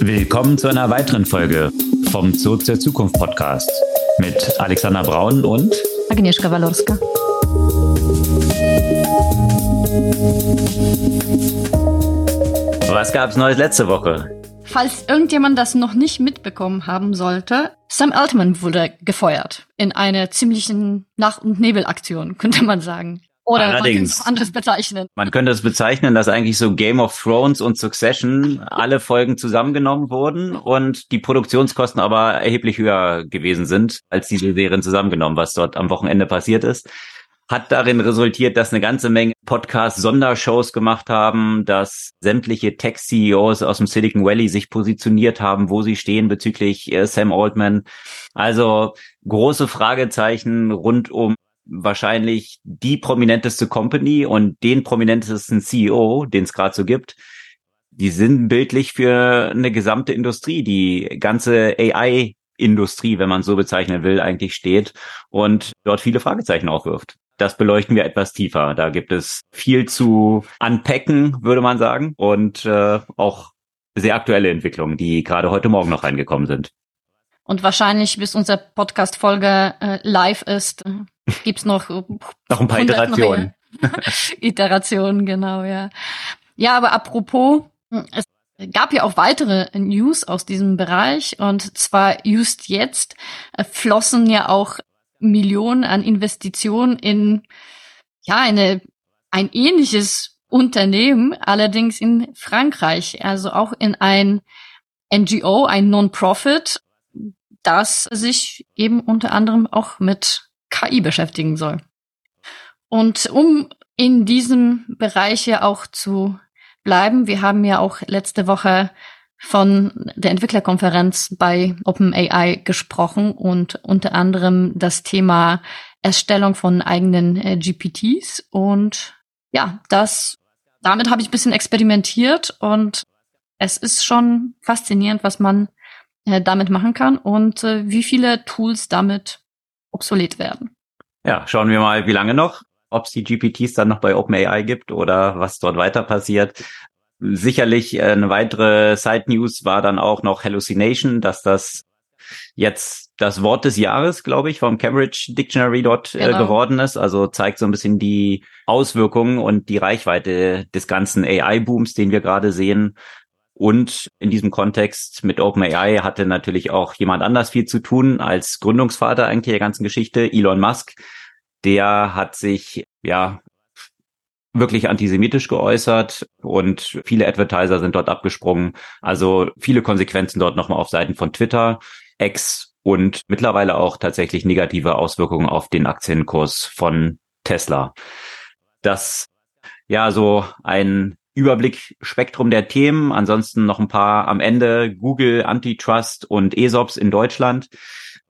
Willkommen zu einer weiteren Folge vom Zurück zur Zukunft Podcast mit Alexander Braun und Agnieszka Walorska. Was gab's Neues letzte Woche? Falls irgendjemand das noch nicht mitbekommen haben sollte, Sam Altman wurde gefeuert in einer ziemlichen Nacht- und Nebelaktion, könnte man sagen. Oder Allerdings. man könnte es anderes bezeichnen. Man könnte es bezeichnen, dass eigentlich so Game of Thrones und Succession alle Folgen zusammengenommen wurden und die Produktionskosten aber erheblich höher gewesen sind als diese Serien zusammengenommen, was dort am Wochenende passiert ist. Hat darin resultiert, dass eine ganze Menge Podcasts Sondershows gemacht haben, dass sämtliche Tech-CEOs aus dem Silicon Valley sich positioniert haben, wo sie stehen bezüglich äh, Sam Altman. Also große Fragezeichen rund um wahrscheinlich die prominenteste Company und den prominentesten CEO, den es gerade so gibt, die sind bildlich für eine gesamte Industrie, die ganze AI-Industrie, wenn man so bezeichnen will, eigentlich steht und dort viele Fragezeichen aufwirft. Das beleuchten wir etwas tiefer. Da gibt es viel zu unpacken, würde man sagen, und äh, auch sehr aktuelle Entwicklungen, die gerade heute Morgen noch reingekommen sind. Und wahrscheinlich, bis unsere Podcast-Folge äh, live ist, gibt's noch, Noch ein paar 100 Iterationen. Iterationen, genau, ja. Ja, aber apropos, es gab ja auch weitere News aus diesem Bereich und zwar just jetzt flossen ja auch Millionen an Investitionen in ja eine ein ähnliches Unternehmen, allerdings in Frankreich, also auch in ein NGO, ein Non-Profit, das sich eben unter anderem auch mit KI beschäftigen soll. Und um in diesem Bereich ja auch zu bleiben, wir haben ja auch letzte Woche von der Entwicklerkonferenz bei OpenAI gesprochen und unter anderem das Thema Erstellung von eigenen äh, GPTs und ja, das damit habe ich ein bisschen experimentiert und es ist schon faszinierend, was man äh, damit machen kann und äh, wie viele Tools damit obsolet werden. Ja, schauen wir mal, wie lange noch, ob es die GPTs dann noch bei OpenAI gibt oder was dort weiter passiert. Sicherlich äh, eine weitere Side News war dann auch noch Hallucination, dass das jetzt das Wort des Jahres, glaube ich, vom Cambridge Dictionary dort äh, Genau. geworden ist. Also zeigt so ein bisschen die Auswirkungen und die Reichweite des ganzen AI-Booms, den wir gerade sehen. Und in diesem Kontext mit OpenAI hatte natürlich auch jemand anders viel zu tun als Gründungsvater eigentlich der ganzen Geschichte, Elon Musk. Der hat sich ja wirklich antisemitisch geäußert und viele Advertiser sind dort abgesprungen. Also viele Konsequenzen dort nochmal auf Seiten von Twitter, X und mittlerweile auch tatsächlich negative Auswirkungen auf den Aktienkurs von Tesla. Das ja so ein Überblick Spektrum der Themen. Ansonsten noch ein paar am Ende Google, Antitrust und ESOPs in Deutschland.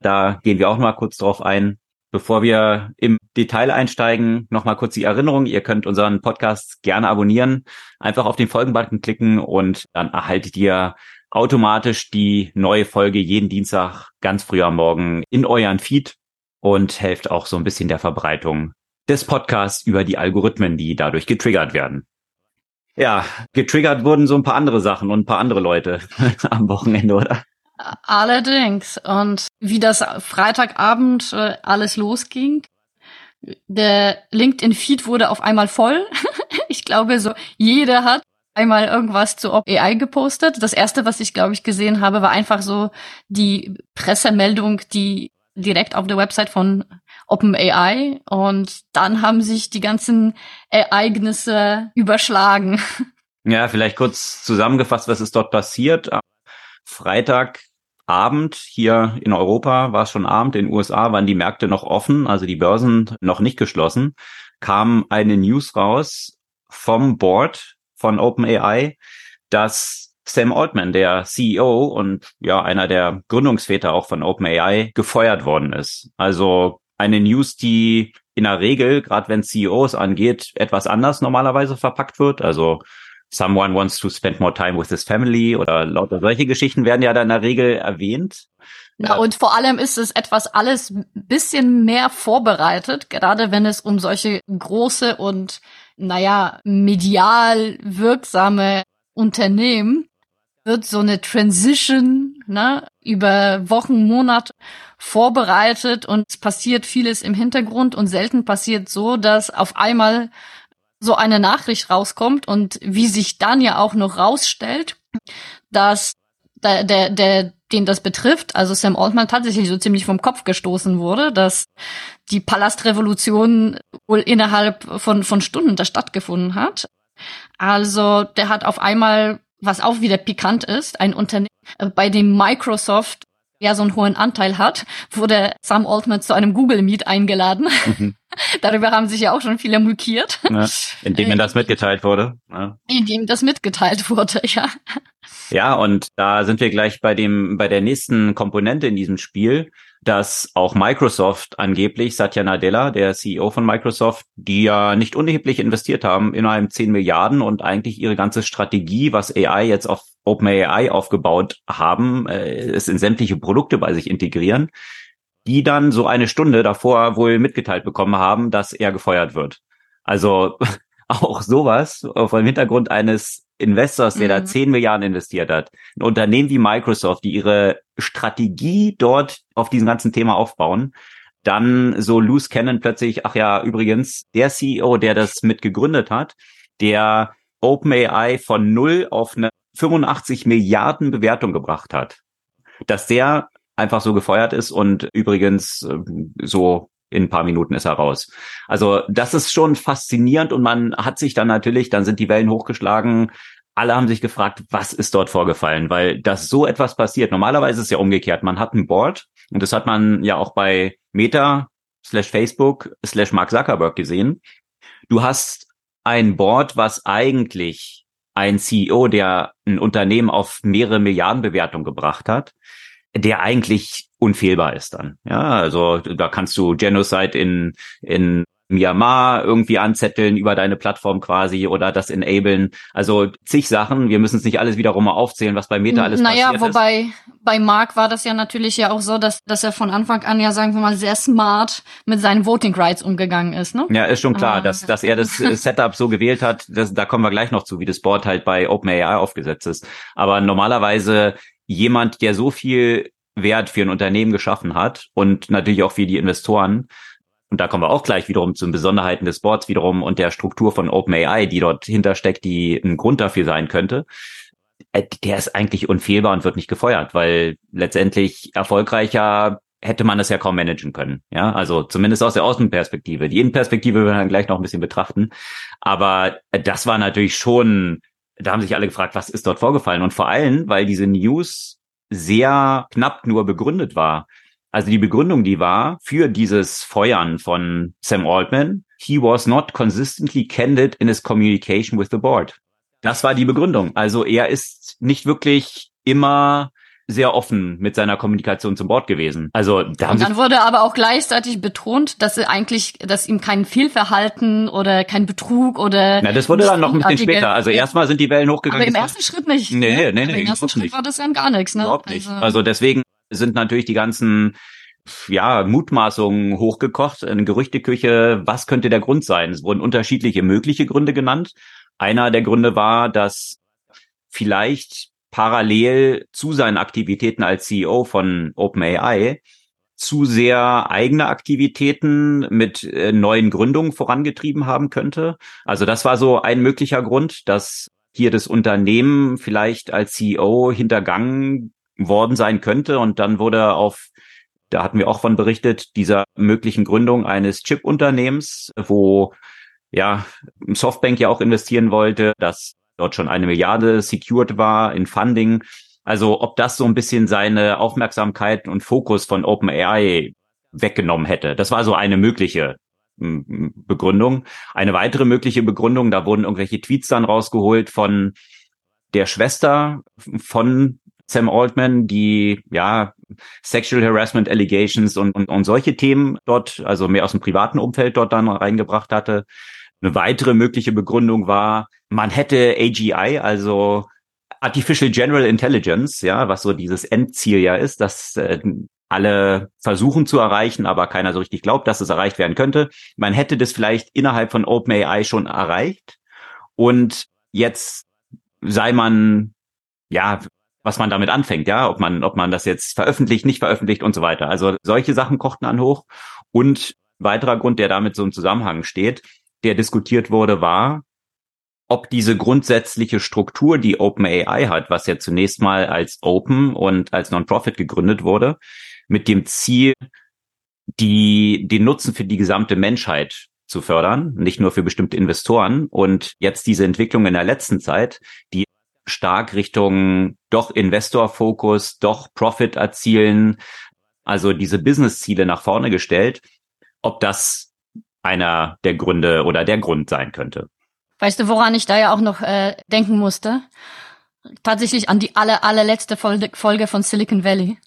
Da gehen wir auch mal kurz drauf ein. Bevor wir im Detail einsteigen, noch mal kurz die Erinnerung. Ihr könnt unseren Podcast gerne abonnieren. Einfach auf den Folgenbutton klicken und dann erhaltet ihr automatisch die neue Folge jeden Dienstag ganz früh am Morgen in euren Feed und helft auch so ein bisschen der Verbreitung des Podcasts über die Algorithmen, die dadurch getriggert werden. Ja, getriggert wurden so ein paar andere Sachen und ein paar andere Leute am Wochenende, oder? Allerdings. Und wie das Freitagabend äh, alles losging, der LinkedIn-Feed wurde auf einmal voll. ich glaube, so jeder hat einmal irgendwas zu AI gepostet. Das erste, was ich, glaube ich, gesehen habe, war einfach so die Pressemeldung, die direkt auf der Website von OpenAI und dann haben sich die ganzen Ereignisse überschlagen. Ja, vielleicht kurz zusammengefasst, was ist dort passiert. Am Freitagabend hier in Europa war es schon Abend, in den USA waren die Märkte noch offen, also die Börsen noch nicht geschlossen, kam eine News raus vom Board von OpenAI, dass Sam Altman, der CEO und ja einer der Gründungsväter auch von OpenAI, gefeuert worden ist. Also eine News, die in der Regel, gerade wenn CEOs angeht, etwas anders normalerweise verpackt wird. Also someone wants to spend more time with his family oder lauter solche Geschichten werden ja dann in der Regel erwähnt. Na, und vor allem ist es etwas alles ein bisschen mehr vorbereitet, gerade wenn es um solche große und, naja, medial wirksame Unternehmen wird so eine Transition ne, über Wochen, Monate vorbereitet und es passiert vieles im Hintergrund und selten passiert so, dass auf einmal so eine Nachricht rauskommt und wie sich dann ja auch noch rausstellt, dass der, der, der den das betrifft, also Sam Altman tatsächlich so ziemlich vom Kopf gestoßen wurde, dass die Palastrevolution wohl innerhalb von, von Stunden da stattgefunden hat. Also der hat auf einmal, was auch wieder pikant ist, ein Unternehmen, äh, bei dem Microsoft ja so einen hohen Anteil hat, wurde Sam Altman zu einem Google Meet eingeladen. Mhm. Darüber haben sich ja auch schon viele mulkiert. Ja, indem ihm das mitgeteilt wurde. Ja. Indem das mitgeteilt wurde, ja. Ja, und da sind wir gleich bei dem, bei der nächsten Komponente in diesem Spiel, dass auch Microsoft angeblich, Satya Nadella, der CEO von Microsoft, die ja nicht unerheblich investiert haben, innerhalb 10 Milliarden und eigentlich ihre ganze Strategie, was AI jetzt auf OpenAI aufgebaut haben, äh, es in sämtliche Produkte bei sich integrieren, die dann so eine Stunde davor wohl mitgeteilt bekommen haben, dass er gefeuert wird. Also auch sowas vor dem Hintergrund eines Investors, der mhm. da 10 Milliarden investiert hat, ein Unternehmen wie Microsoft, die ihre Strategie dort auf diesem ganzen Thema aufbauen, dann so loose kennen plötzlich, ach ja, übrigens, der CEO, der das mit gegründet hat, der OpenAI von null auf eine 85 Milliarden Bewertung gebracht hat, dass der einfach so gefeuert ist und übrigens äh, so in ein paar Minuten ist er raus. Also das ist schon faszinierend und man hat sich dann natürlich, dann sind die Wellen hochgeschlagen. Alle haben sich gefragt, was ist dort vorgefallen, weil das so etwas passiert. Normalerweise ist es ja umgekehrt. Man hat ein Board und das hat man ja auch bei Meta slash Facebook slash Mark Zuckerberg gesehen. Du hast ein Board, was eigentlich ein CEO, der ein Unternehmen auf mehrere Milliarden Bewertung gebracht hat, der eigentlich unfehlbar ist dann. Ja, also da kannst du Genocide in, in Myanmar irgendwie anzetteln über deine Plattform quasi oder das enablen. Also zig Sachen. Wir müssen es nicht alles wiederum mal aufzählen, was bei Meta alles naja, passiert wobei ist. bei Mark war das ja natürlich ja auch so, dass, dass er von Anfang an ja, sagen wir mal, sehr smart mit seinen Voting Rights umgegangen ist, ne? Ja, ist schon klar, ah. dass, dass er das Setup so gewählt hat. Das, da kommen wir gleich noch zu, wie das Board halt bei OpenAI aufgesetzt ist. Aber normalerweise jemand, der so viel Wert für ein Unternehmen geschaffen hat und natürlich auch für die Investoren. Und da kommen wir auch gleich wiederum zu den Besonderheiten des Boards wiederum und der Struktur von OpenAI, die dort hintersteckt, die ein Grund dafür sein könnte. Äh, der ist eigentlich unfehlbar und wird nicht gefeuert, weil letztendlich erfolgreicher hätte man das ja kaum managen können. Ja, also zumindest aus der Außenperspektive. Die Innenperspektive werden wir dann gleich noch ein bisschen betrachten. Aber das war natürlich schon, da haben sich alle gefragt, was ist dort vorgefallen? Und vor allem, weil diese News sehr knapp nur begründet war. Also die Begründung, die war für dieses Feuern von Sam Altman, he was not consistently candid in his communication with the board. Das war die Begründung. Also er ist nicht wirklich immer sehr offen mit seiner Kommunikation zum Board gewesen. Also da haben und dann wurde aber auch gleichzeitig betont, dass er eigentlich, dass ihm kein Fehlverhalten oder kein Betrug oder Na, das wurde dann noch ein bisschen später. Also erstmal sind die Wellen hochgegangen. Aber im ersten Schritt nicht. Nee, ne? nee, nee, nee. Im ersten Schritt nicht. war das ja gar nichts, ne? Überhaupt nicht. Also, also deswegen sind natürlich die ganzen ja, Mutmaßungen hochgekocht, eine Gerüchteküche, was könnte der Grund sein? Es wurden unterschiedliche mögliche Gründe genannt. Einer der Gründe war, dass vielleicht parallel zu seinen Aktivitäten als CEO von OpenAI zu sehr eigene Aktivitäten mit äh, neuen Gründungen vorangetrieben haben könnte. Also das war so ein möglicher Grund, dass hier das Unternehmen vielleicht als CEO hintergangen worden sein könnte und dann wurde auf da hatten wir auch von berichtet, dieser möglichen Gründung eines Chip-Unternehmens, wo ja Softbank ja auch investieren wollte, dass dort schon eine Milliarde secured war in Funding. Also ob das so ein bisschen seine Aufmerksamkeit und Fokus von OpenAI weggenommen hätte. Das war so eine mögliche Begründung. Eine weitere mögliche Begründung, da wurden irgendwelche Tweets dann rausgeholt von der Schwester von Sam Altman, die ja Sexual Harassment Allegations und, und, und solche Themen dort, also mehr aus dem privaten Umfeld dort dann reingebracht hatte. Eine weitere mögliche Begründung war, man hätte AGI, also Artificial General Intelligence, ja, was so dieses Endziel ja ist, dass äh, alle versuchen zu erreichen, aber keiner so richtig glaubt, dass es erreicht werden könnte. Man hätte das vielleicht innerhalb von OpenAI schon erreicht und jetzt sei man ja was man damit anfängt, ja, ob man, ob man das jetzt veröffentlicht, nicht veröffentlicht und so weiter. Also solche Sachen kochten an hoch. Und weiterer Grund, der damit so im Zusammenhang steht, der diskutiert wurde, war, ob diese grundsätzliche Struktur, die OpenAI hat, was ja zunächst mal als Open und als Non-Profit gegründet wurde, mit dem Ziel, die, den Nutzen für die gesamte Menschheit zu fördern, nicht nur für bestimmte Investoren. Und jetzt diese Entwicklung in der letzten Zeit, die stark Richtung doch Investor-Fokus, doch Profit erzielen, also diese Business-Ziele nach vorne gestellt, ob das einer der Gründe oder der Grund sein könnte. Weißt du, woran ich da ja auch noch äh, denken musste? Tatsächlich an die aller, allerletzte Folge von Silicon Valley.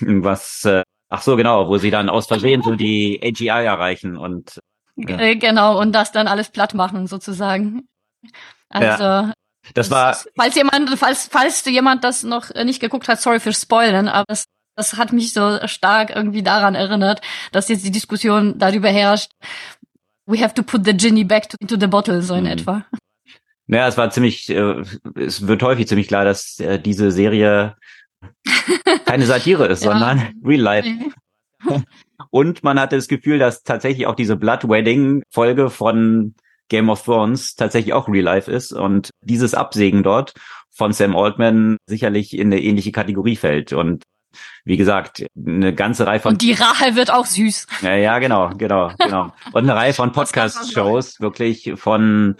Was, äh, ach so, genau, wo sie dann aus Versehen so die AGI erreichen und ja. Äh, genau, und das dann alles platt machen, sozusagen. Also, ja. Das war. Falls jemand, falls, falls jemand das noch nicht geguckt hat, sorry für Spoilern, aber das, das hat mich so stark irgendwie daran erinnert, dass jetzt die Diskussion darüber herrscht. We have to put the genie back to, into the bottle, so in mhm. etwa. Naja, es war ziemlich, äh, es wird häufig ziemlich klar, dass äh, diese Serie keine Satire ist, ja. sondern Real Life. Und man hatte das Gefühl, dass tatsächlich auch diese Blood Wedding Folge von Game of Thrones tatsächlich auch Real Life ist und dieses Absägen dort von Sam Altman sicherlich in eine ähnliche Kategorie fällt und wie gesagt, eine ganze Reihe von. Und die Rache wird auch süß. Ja, ja, genau, genau, genau. Und eine Reihe von Podcast-Shows, wirklich von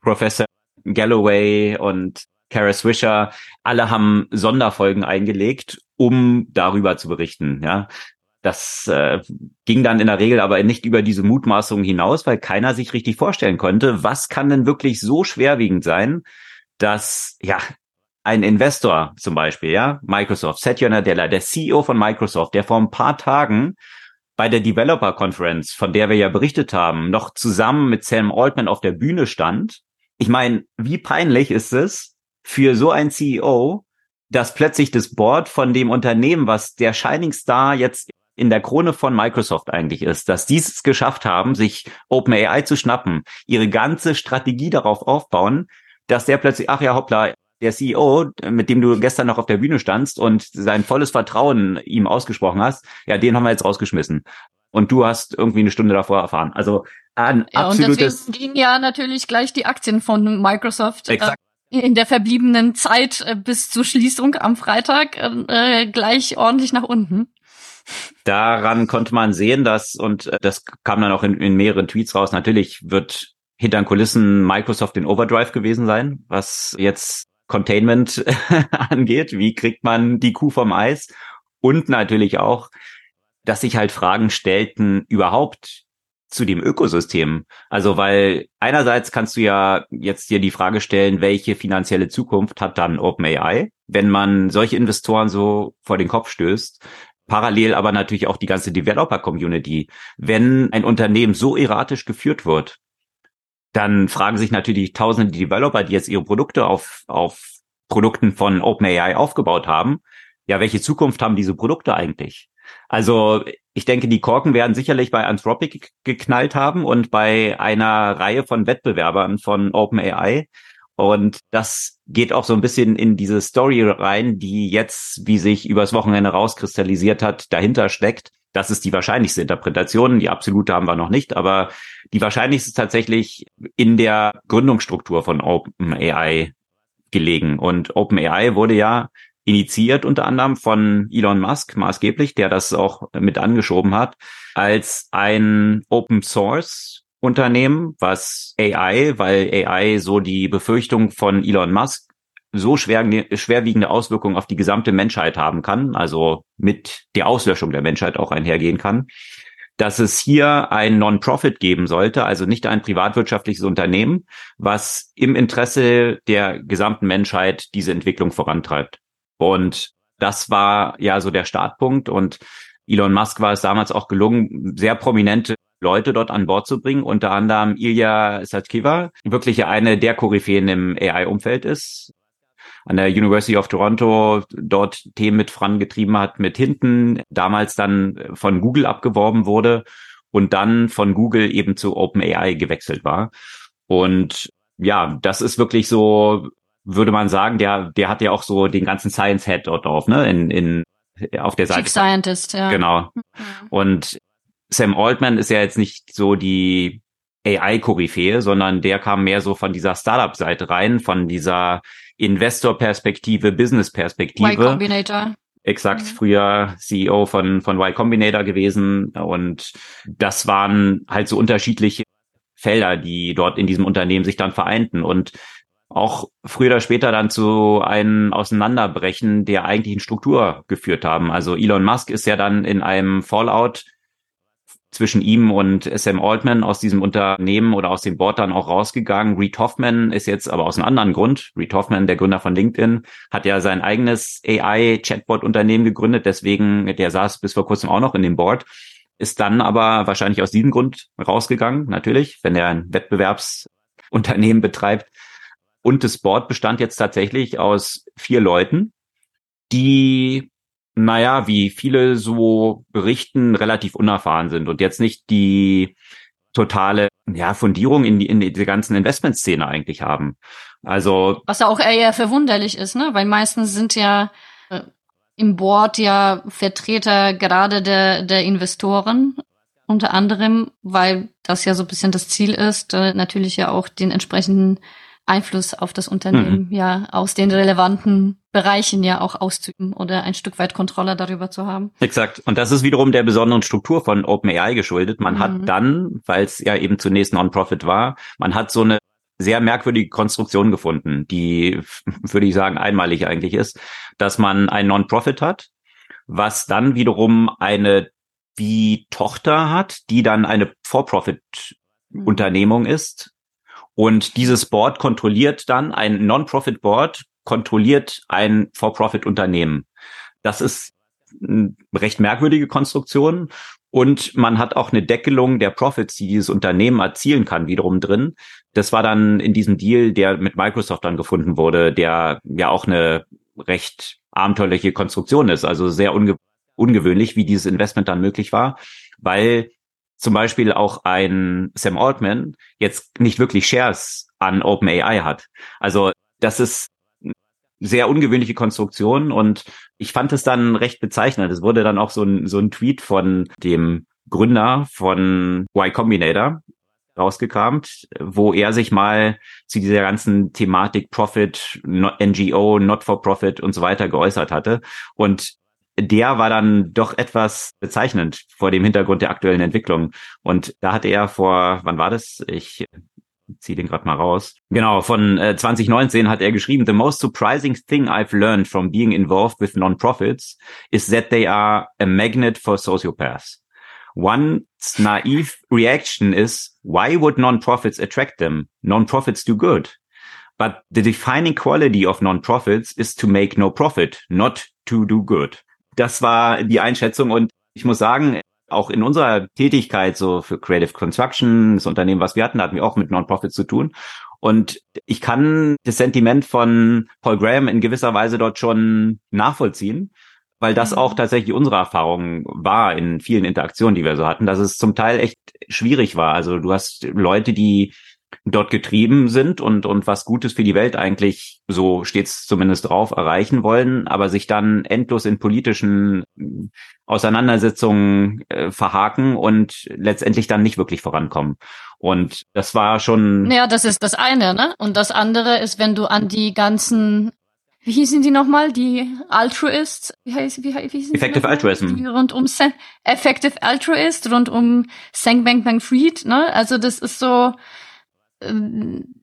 Professor Galloway und Kara Swisher, alle haben Sonderfolgen eingelegt, um darüber zu berichten, ja. Das äh, ging dann in der Regel aber nicht über diese Mutmaßungen hinaus, weil keiner sich richtig vorstellen konnte, was kann denn wirklich so schwerwiegend sein, dass ja ein Investor zum Beispiel, ja, Microsoft, Satya Nadella, der CEO von Microsoft, der vor ein paar Tagen bei der Developer Conference, von der wir ja berichtet haben, noch zusammen mit Sam Altman auf der Bühne stand. Ich meine, wie peinlich ist es für so ein CEO, dass plötzlich das Board von dem Unternehmen, was der Shining Star jetzt in der Krone von Microsoft eigentlich ist, dass die es geschafft haben, sich OpenAI zu schnappen, ihre ganze Strategie darauf aufbauen, dass der plötzlich, ach ja, hoppla, der CEO, mit dem du gestern noch auf der Bühne standst und sein volles Vertrauen ihm ausgesprochen hast, ja, den haben wir jetzt rausgeschmissen. Und du hast irgendwie eine Stunde davor erfahren. Also ein ja, absolutes. Und deswegen gingen ja natürlich gleich die Aktien von Microsoft. Äh, in der verbliebenen Zeit äh, bis zur Schließung am Freitag äh, gleich ordentlich nach unten. Daran konnte man sehen, dass, und äh, das kam dann auch in, in mehreren Tweets raus, natürlich wird hinter den Kulissen Microsoft in Overdrive gewesen sein, was jetzt Containment angeht. Wie kriegt man die Kuh vom Eis? Und natürlich auch, dass sich halt Fragen stellten überhaupt zu dem Ökosystem. Also weil einerseits kannst du ja jetzt dir die Frage stellen, welche finanzielle Zukunft hat dann OpenAI, wenn man solche Investoren so vor den Kopf stößt. Parallel aber natürlich auch die ganze Developer-Community. Wenn ein Unternehmen so erratisch geführt wird, dann fragen sich natürlich tausende Developer, die jetzt ihre Produkte auf, auf Produkten von OpenAI aufgebaut haben, ja, welche Zukunft haben diese Produkte eigentlich? Also ich denke, die Korken werden sicherlich bei Anthropic geknallt haben und bei einer Reihe von Wettbewerbern von OpenAI. Und das geht auch so ein bisschen in diese Story rein, die jetzt, wie sich übers Wochenende rauskristallisiert hat, dahinter steckt. Das ist die wahrscheinlichste Interpretation. Die absolute haben wir noch nicht, aber die wahrscheinlichste ist tatsächlich in der Gründungsstruktur von OpenAI gelegen. Und OpenAI wurde ja initiiert unter anderem von Elon Musk maßgeblich, der das auch mit angeschoben hat, als ein Open Source Unternehmen, was AI, weil AI so die Befürchtung von Elon Musk so schwer, schwerwiegende Auswirkungen auf die gesamte Menschheit haben kann, also mit der Auslöschung der Menschheit auch einhergehen kann, dass es hier ein Non-Profit geben sollte, also nicht ein privatwirtschaftliches Unternehmen, was im Interesse der gesamten Menschheit diese Entwicklung vorantreibt. Und das war ja so der Startpunkt. Und Elon Musk war es damals auch gelungen, sehr prominente Leute dort an Bord zu bringen, unter anderem Ilya Satkiva, wirklich eine der Koryphäen im AI-Umfeld ist, an der University of Toronto dort Themen mit vorangetrieben hat, mit hinten damals dann von Google abgeworben wurde und dann von Google eben zu OpenAI gewechselt war. Und ja, das ist wirklich so würde man sagen, der, der hat ja auch so den ganzen Science Head dort drauf, ne, in, in, auf der Seite. Chief Scientist, ja. Genau. Mhm. Und Sam Altman ist ja jetzt nicht so die AI-Koryphäe, sondern der kam mehr so von dieser Startup-Seite rein, von dieser Investor-Perspektive, Business-Perspektive. Y Combinator. Exakt, mhm. früher CEO von, von Y Combinator gewesen. Und das waren halt so unterschiedliche Felder, die dort in diesem Unternehmen sich dann vereinten und auch früher oder später dann zu einem Auseinanderbrechen der eigentlichen Struktur geführt haben. Also Elon Musk ist ja dann in einem Fallout zwischen ihm und Sam Altman aus diesem Unternehmen oder aus dem Board dann auch rausgegangen. Reed Hoffman ist jetzt aber aus einem anderen Grund. Reed Hoffman, der Gründer von LinkedIn, hat ja sein eigenes AI-Chatbot-Unternehmen gegründet. Deswegen, der saß bis vor kurzem auch noch in dem Board, ist dann aber wahrscheinlich aus diesem Grund rausgegangen, natürlich, wenn er ein Wettbewerbsunternehmen betreibt. Und das Board bestand jetzt tatsächlich aus vier Leuten, die naja, wie viele so berichten, relativ unerfahren sind und jetzt nicht die totale ja, Fundierung in die, in die ganzen Investmentszene eigentlich haben. Also was auch eher verwunderlich ist, ne? Weil meistens sind ja äh, im Board ja Vertreter gerade der der Investoren unter anderem, weil das ja so ein bisschen das Ziel ist, äh, natürlich ja auch den entsprechenden Einfluss auf das Unternehmen mhm. ja aus den relevanten Bereichen ja auch auszuüben oder ein Stück weit Kontrolle darüber zu haben. Exakt. Und das ist wiederum der besonderen Struktur von OpenAI geschuldet. Man mhm. hat dann, weil es ja eben zunächst Non-Profit war, man hat so eine sehr merkwürdige Konstruktion gefunden, die, würde ich sagen, einmalig eigentlich ist, dass man ein Non-Profit hat, was dann wiederum eine wie Tochter hat, die dann eine For-Profit-Unternehmung ist, und dieses Board kontrolliert dann, ein Non-Profit-Board kontrolliert ein For-Profit-Unternehmen. Das ist eine recht merkwürdige Konstruktion. Und man hat auch eine Deckelung der Profits, die dieses Unternehmen erzielen kann, wiederum drin. Das war dann in diesem Deal, der mit Microsoft dann gefunden wurde, der ja auch eine recht abenteuerliche Konstruktion ist. Also sehr unge ungewöhnlich, wie dieses Investment dann möglich war, weil zum Beispiel auch ein Sam Altman jetzt nicht wirklich Shares an OpenAI hat. Also das ist sehr ungewöhnliche Konstruktion und ich fand es dann recht bezeichnend. Es wurde dann auch so ein, so ein Tweet von dem Gründer von Y Combinator rausgekramt, wo er sich mal zu dieser ganzen Thematik Profit, NGO, Not for Profit und so weiter geäußert hatte. Und der war dann doch etwas bezeichnend vor dem Hintergrund der aktuellen Entwicklung. Und da hatte er vor, wann war das? Ich ziehe den gerade mal raus. Genau, von äh, 2019 hat er geschrieben, The most surprising thing I've learned from being involved with non-profits is that they are a magnet for sociopaths. One's naive reaction is, why would non-profits attract them? Non-profits do good. But the defining quality of non-profits is to make no profit, not to do good. Das war die Einschätzung und ich muss sagen, auch in unserer Tätigkeit so für Creative Construction, das Unternehmen, was wir hatten, hatten wir auch mit Non-Profit zu tun. Und ich kann das Sentiment von Paul Graham in gewisser Weise dort schon nachvollziehen, weil das auch mhm. tatsächlich unsere Erfahrung war in vielen Interaktionen, die wir so hatten, dass es zum Teil echt schwierig war. Also du hast Leute, die dort getrieben sind und, und was Gutes für die Welt eigentlich, so steht's zumindest drauf, erreichen wollen, aber sich dann endlos in politischen äh, Auseinandersetzungen äh, verhaken und letztendlich dann nicht wirklich vorankommen. Und das war schon. Ja, das ist das eine, ne? Und das andere ist, wenn du an die ganzen wie hießen die nochmal? Die Altruists? Wie heißt, wie, wie hießen Effective die Altruism. Die rund um Sen Effective Altruist, rund um Sang Bang Bang Fried, ne? Also das ist so, ähm,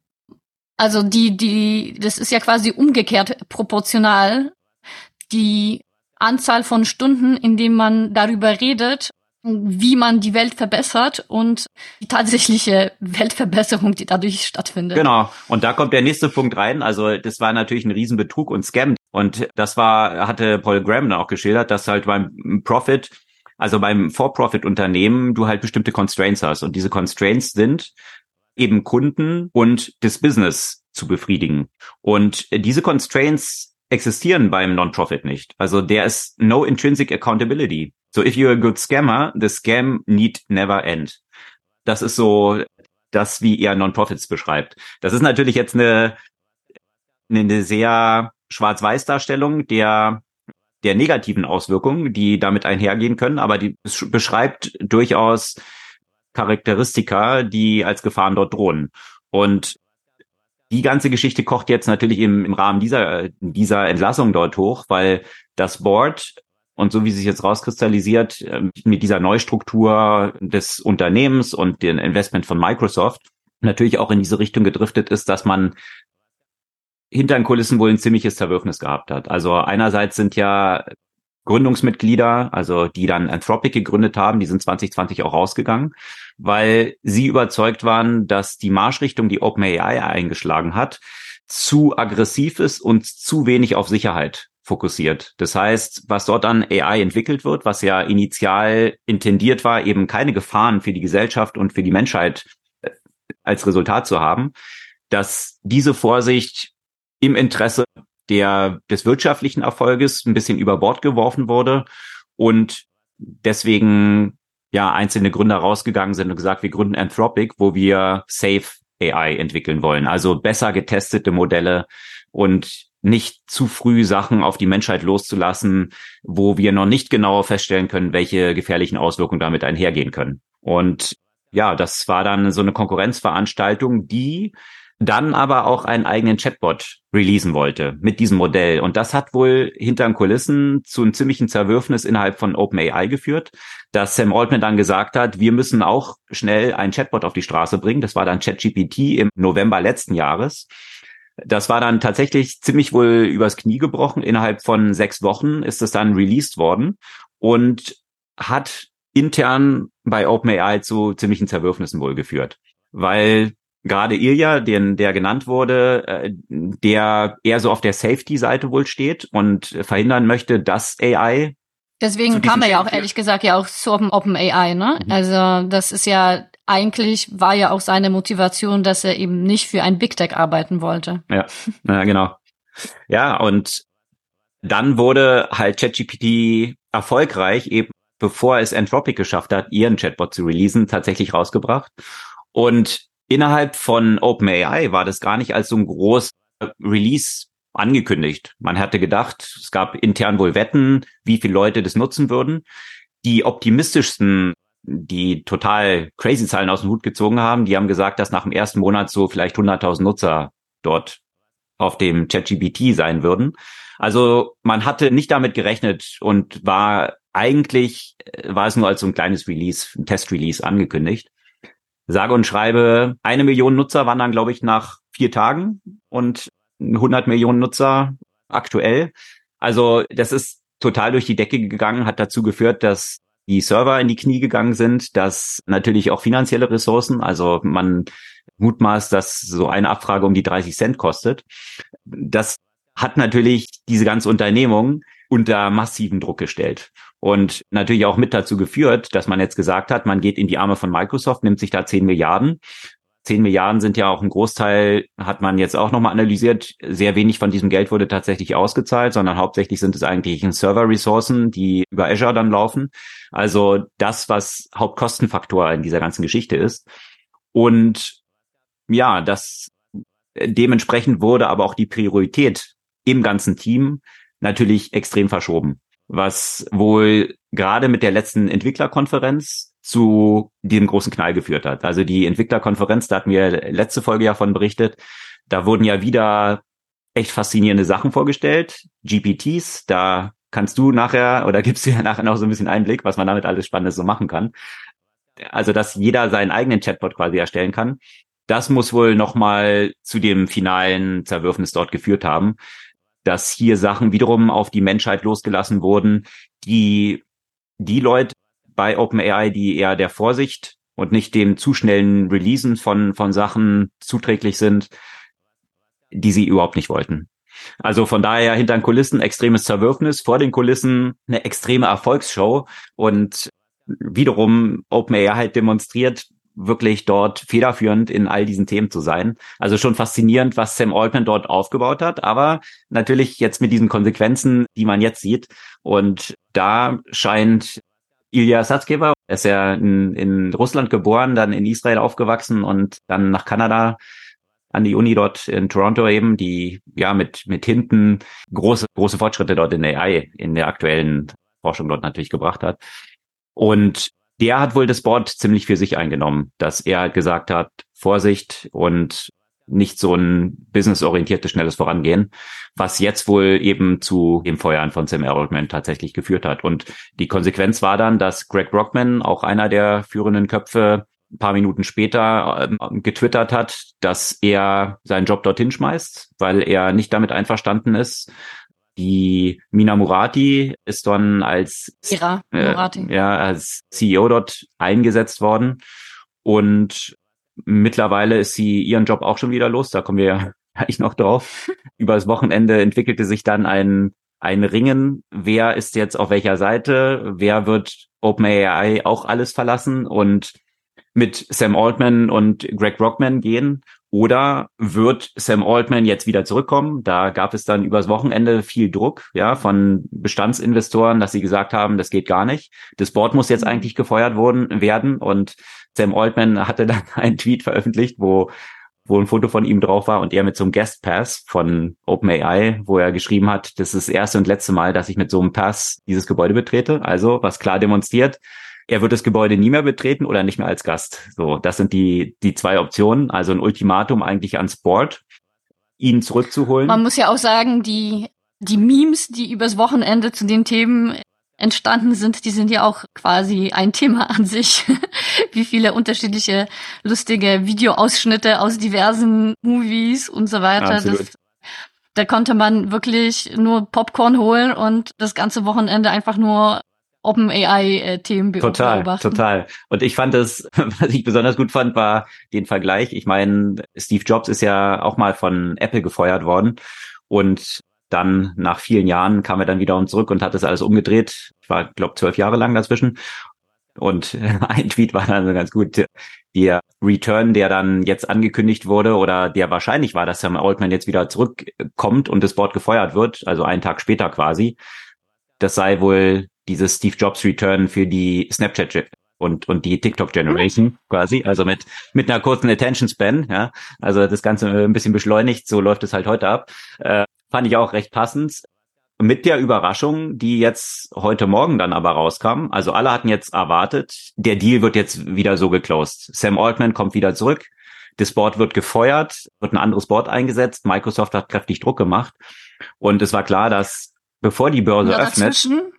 also die, die, das ist ja quasi umgekehrt proportional. Die Anzahl von Stunden, in denen man darüber redet, wie man die Welt verbessert und die tatsächliche Weltverbesserung, die dadurch stattfindet. Genau. Und da kommt der nächste Punkt rein. Also das war natürlich ein Riesenbetrug und Scam. Und das war, hatte Paul Graham auch geschildert, dass halt beim Profit, also beim For-Profit-Unternehmen, du halt bestimmte Constraints hast. Und diese Constraints sind, eben Kunden und das Business zu befriedigen. Und diese Constraints existieren beim Non-Profit nicht. Also there is no intrinsic accountability. So if you're a good scammer, the scam need never end. Das ist so das, wie er Non-Profits beschreibt. Das ist natürlich jetzt eine eine sehr Schwarz-Weiß-Darstellung der der negativen Auswirkungen, die damit einhergehen können, aber die beschreibt durchaus Charakteristika, die als Gefahren dort drohen. Und die ganze Geschichte kocht jetzt natürlich im, im Rahmen dieser, dieser Entlassung dort hoch, weil das Board und so wie sich jetzt rauskristallisiert, ähm, mit dieser Neustruktur des Unternehmens und dem Investment von Microsoft natürlich auch in diese Richtung gedriftet ist, dass man hinter den Kulissen wohl ein ziemliches Zerwürfnis gehabt hat. Also einerseits sind ja Gründungsmitglieder, also die dann Anthropic gegründet haben, die sind 2020 auch rausgegangen, weil sie überzeugt waren, dass die Marschrichtung, die OpenAI eingeschlagen hat, zu aggressiv ist und zu wenig auf Sicherheit fokussiert. Das heißt, was dort an AI entwickelt wird, was ja initial intendiert war, eben keine Gefahren für die Gesellschaft und für die Menschheit äh, als Resultat zu haben, dass diese Vorsicht im Interesse der, des wirtschaftlichen Erfolges ein bisschen über Bord geworfen wurde und deswegen ja einzelne Gründer rausgegangen sind und gesagt, wir gründen Anthropic, wo wir Safe AI entwickeln wollen. Also besser getestete Modelle und nicht zu früh Sachen auf die Menschheit loszulassen, wo wir noch nicht genau feststellen können, welche gefährlichen Auswirkungen damit einhergehen können. Und ja, das war dann so eine Konkurrenzveranstaltung, die dann aber auch einen eigenen Chatbot releasen wollte mit diesem Modell. Und das hat wohl hinter den Kulissen zu einem ziemlichen Zerwürfnis innerhalb von OpenAI geführt, dass Sam Altman dann gesagt hat, wir müssen auch schnell einen Chatbot auf die Straße bringen. Das war dann ChatGPT im November letzten Jahres. Das war dann tatsächlich ziemlich wohl übers Knie gebrochen. Innerhalb von sechs Wochen ist es dann released worden und hat intern bei OpenAI zu ziemlichen Zerwürfnissen wohl geführt. Weil gerade Ilya, den, der genannt wurde, äh, der eher so auf der Safety-Seite wohl steht und verhindern möchte, dass AI Deswegen kam er ja auch ehrlich gesagt ja auch zu Open, Open AI, ne? Mhm. Also das ist ja eigentlich war ja auch seine Motivation, dass er eben nicht für ein Big Tech arbeiten wollte. Ja, ja genau. Ja, und dann wurde halt ChatGPT erfolgreich, eben bevor es Anthropic geschafft hat, ihren Chatbot zu releasen, tatsächlich rausgebracht. Und innerhalb von OpenAI war das gar nicht als so ein großes Release angekündigt. Man hatte gedacht, es gab intern wohl Wetten, wie viele Leute das nutzen würden. Die optimistischsten, die total crazy Zahlen aus dem Hut gezogen haben, die haben gesagt, dass nach dem ersten Monat so vielleicht 100.000 Nutzer dort auf dem ChatGPT sein würden. Also man hatte nicht damit gerechnet und war eigentlich, war es nur als so ein kleines Release, ein Test-Release angekündigt sage und schreibe, eine Million Nutzer waren dann, glaube ich, nach vier Tagen und 100 Millionen Nutzer aktuell. Also das ist total durch die Decke gegangen, hat dazu geführt, dass die Server in die Knie gegangen sind, dass natürlich auch finanzielle Ressourcen, also man mutmaßt, dass so eine Abfrage um die 30 Cent kostet. Das hat natürlich diese ganze Unternehmung unter massiven Druck gestellt. Und natürlich auch mit dazu geführt, dass man jetzt gesagt hat, man geht in die Arme von Microsoft, nimmt sich da 10 Milliarden. 10 Milliarden sind ja auch ein Großteil, hat man jetzt auch nochmal analysiert. Sehr wenig von diesem Geld wurde tatsächlich ausgezahlt, sondern hauptsächlich sind es eigentlich Server-Ressourcen, die über Azure dann laufen. Also das, was Hauptkostenfaktor in dieser ganzen Geschichte ist. Und ja, das dementsprechend wurde aber auch die Priorität im ganzen Team natürlich extrem verschoben, was wohl gerade mit der letzten Entwicklerkonferenz zu diesem großen Knall geführt hat. Also die Entwicklerkonferenz, da hatten wir letzte Folge ja von berichtet, da wurden ja wieder echt faszinierende Sachen vorgestellt, GPTs, da kannst du nachher oder gibst du ja nachher noch so ein bisschen Einblick, was man damit alles Spannendes so machen kann. Also, dass jeder seinen eigenen Chatbot quasi erstellen kann. Das muss wohl nochmal zu dem finalen Zerwürfnis dort geführt haben, dass hier Sachen wiederum auf die Menschheit losgelassen wurden, die die Leute bei OpenAI, die eher der Vorsicht und nicht dem zu schnellen Releasen von, von Sachen zuträglich sind, die sie überhaupt nicht wollten. Also von daher hinter den Kulissen extremes Zerwürfnis, vor den Kulissen eine extreme Erfolgsshow und wiederum OpenAI halt demonstriert, wirklich dort federführend in all diesen Themen zu sein. Also schon faszinierend, was Sam Altman dort aufgebaut hat, aber natürlich jetzt mit diesen Konsequenzen, die man jetzt sieht. Und da scheint Ilya Satskever, er ist ja in, in Russland geboren, dann in Israel aufgewachsen und dann nach Kanada an die Uni dort in Toronto eben, die ja mit, mit hinten große, große Fortschritte dort in AI in der aktuellen Forschung dort natürlich gebracht hat. Und der hat wohl das Board ziemlich für sich eingenommen, dass er gesagt hat, Vorsicht und nicht so ein businessorientiertes, schnelles Vorangehen, was jetzt wohl eben zu dem Feuern von Sam Altman tatsächlich geführt hat. Und die Konsequenz war dann, dass Greg Brockman, auch einer der führenden Köpfe, ein paar Minuten später äh, getwittert hat, dass er seinen Job dorthin schmeißt, weil er nicht damit einverstanden ist. Die Mina Murati ist dann als, Ira. Äh, ja, als CEO dort eingesetzt worden. Und mittlerweile ist sie ihren Job auch schon wieder los. Da kommen wir ja gleich noch drauf. Über das Wochenende entwickelte sich dann ein, ein Ringen. Wer ist jetzt auf welcher Seite? Wer wird OpenAI auch alles verlassen? Und mit Sam Altman und Greg Brockman gehen? Oder wird Sam Altman jetzt wieder zurückkommen? Da gab es dann übers Wochenende viel Druck, ja, von Bestandsinvestoren, dass sie gesagt haben, das geht gar nicht. Das Board muss jetzt eigentlich gefeuert worden, werden. Und Sam Altman hatte dann einen Tweet veröffentlicht, wo wo ein Foto von ihm drauf war und er mit so einem Guest Pass von OpenAI, wo er geschrieben hat, das ist das erste und letzte Mal, dass ich mit so einem Pass dieses Gebäude betrete. Also, was klar demonstriert, er wird das Gebäude nie mehr betreten oder nicht mehr als Gast. So, das sind die, die zwei Optionen. Also ein Ultimatum eigentlich ans Board, ihn zurückzuholen. Man muss ja auch sagen, die, die Memes, die übers Wochenende zu den Themen entstanden sind, die sind ja auch quasi ein Thema an sich. Wie viele unterschiedliche lustige Videoausschnitte aus diversen Movies und so weiter. Das, da konnte man wirklich nur Popcorn holen und das ganze Wochenende einfach nur OpenAI-Themen total, beobachten. Total, total. Und ich fand es, was ich besonders gut fand, war den Vergleich. Ich meine, Steve Jobs ist ja auch mal von Apple gefeuert worden und dann nach vielen Jahren kam er dann wieder um zurück und hat das alles umgedreht. Ich war, glaube zwölf Jahre lang dazwischen. Und ein Tweet war dann ganz gut. Der Return, der dann jetzt angekündigt wurde oder der wahrscheinlich war, dass Sam Altman jetzt wieder zurückkommt und das Board gefeuert wird, also einen Tag später quasi. Das sei wohl dieses Steve Jobs Return für die Snapchat und und die TikTok Generation quasi, also mit mit einer kurzen Attention Span, ja, also das Ganze ein bisschen beschleunigt, so läuft es halt heute ab. Äh, fand ich auch recht passend. Mit der Überraschung, die jetzt heute Morgen dann aber rauskam, also alle hatten jetzt erwartet, der Deal wird jetzt wieder so geclosed. Sam Altman kommt wieder zurück, das Board wird gefeuert, wird ein anderes Board eingesetzt, Microsoft hat kräftig Druck gemacht und es war klar, dass bevor die Börse öffnet, Dazwischen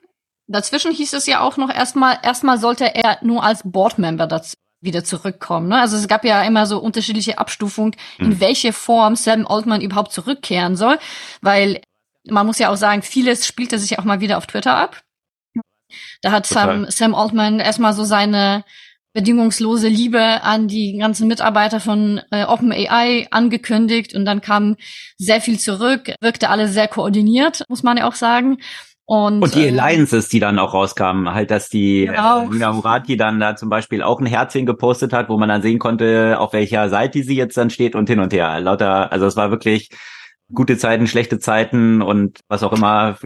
hieß es ja auch noch erstmal, erstmal sollte er nur als Boardmember dazu wieder zurückkommen. Ne? Also es gab ja immer so unterschiedliche Abstufungen, in hm. welche Form Sam Altman überhaupt zurückkehren soll, weil man muss ja auch sagen, vieles spielt er sich auch mal wieder auf Twitter ab. Da hat Sam, Sam Altman erstmal so seine bedingungslose Liebe an die ganzen Mitarbeiter von äh, OpenAI angekündigt und dann kam sehr viel zurück, wirkte alle sehr koordiniert, muss man ja auch sagen. Und, und die äh, Alliances, die dann auch rauskamen, halt, dass die genau. äh, Nina Murati dann da zum Beispiel auch ein Herzchen gepostet hat, wo man dann sehen konnte, auf welcher Seite sie jetzt dann steht und hin und her. Lauter, also es war wirklich gute Zeiten, schlechte Zeiten und was auch immer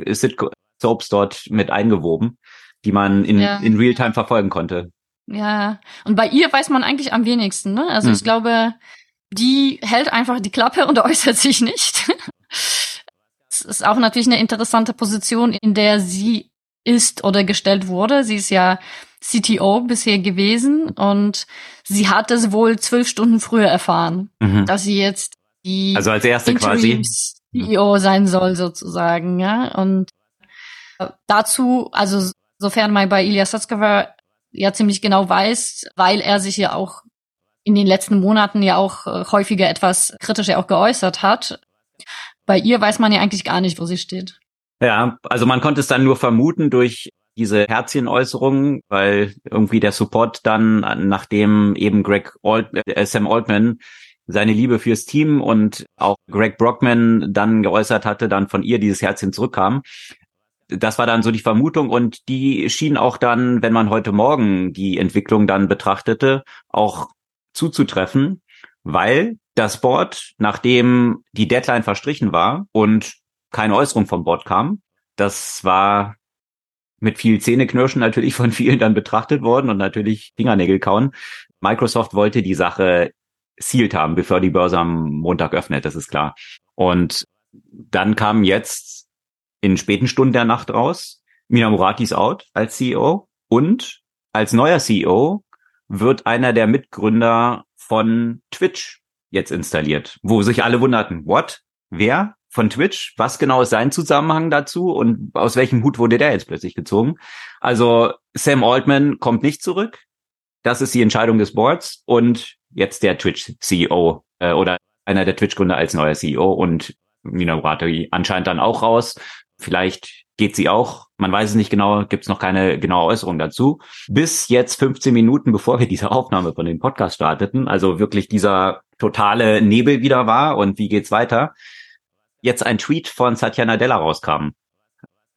Soaps dort mit eingewoben, die man in, ja. in Realtime verfolgen konnte. Ja, und bei ihr weiß man eigentlich am wenigsten, ne? Also hm. ich glaube, die hält einfach die Klappe und äußert sich nicht ist auch natürlich eine interessante Position, in der sie ist oder gestellt wurde. Sie ist ja CTO bisher gewesen und sie hat es wohl zwölf Stunden früher erfahren, mhm. dass sie jetzt die also als erste quasi CEO sein soll sozusagen, ja. Und äh, dazu, also sofern man bei Ilya Sutskever ja ziemlich genau weiß, weil er sich ja auch in den letzten Monaten ja auch äh, häufiger etwas kritischer auch geäußert hat, bei ihr weiß man ja eigentlich gar nicht, wo sie steht. Ja, also man konnte es dann nur vermuten durch diese Herzchenäußerungen, weil irgendwie der Support dann, nachdem eben Greg Alt, äh, Sam Altman seine Liebe fürs Team und auch Greg Brockman dann geäußert hatte, dann von ihr dieses Herzchen zurückkam. Das war dann so die Vermutung und die schien auch dann, wenn man heute Morgen die Entwicklung dann betrachtete, auch zuzutreffen, weil das Board, nachdem die Deadline verstrichen war und keine Äußerung vom Board kam, das war mit viel Zähneknirschen natürlich von vielen dann betrachtet worden und natürlich Fingernägel kauen. Microsoft wollte die Sache sealed haben, bevor die Börse am Montag öffnet, das ist klar. Und dann kam jetzt in späten Stunden der Nacht raus, Mina Murati ist out als CEO und als neuer CEO wird einer der Mitgründer von Twitch jetzt installiert, wo sich alle wunderten, what? Wer? Von Twitch? Was genau ist sein Zusammenhang dazu und aus welchem Hut wurde der jetzt plötzlich gezogen? Also Sam Altman kommt nicht zurück. Das ist die Entscheidung des Boards und jetzt der Twitch-CEO äh, oder einer der Twitch-Gründer als neuer CEO und Murati anscheinend dann auch raus. Vielleicht geht sie auch. Man weiß es nicht genau, gibt es noch keine genaue Äußerung dazu. Bis jetzt 15 Minuten, bevor wir diese Aufnahme von dem Podcast starteten, also wirklich dieser totale Nebel wieder war und wie geht's weiter, jetzt ein Tweet von Satya Nadella rauskam,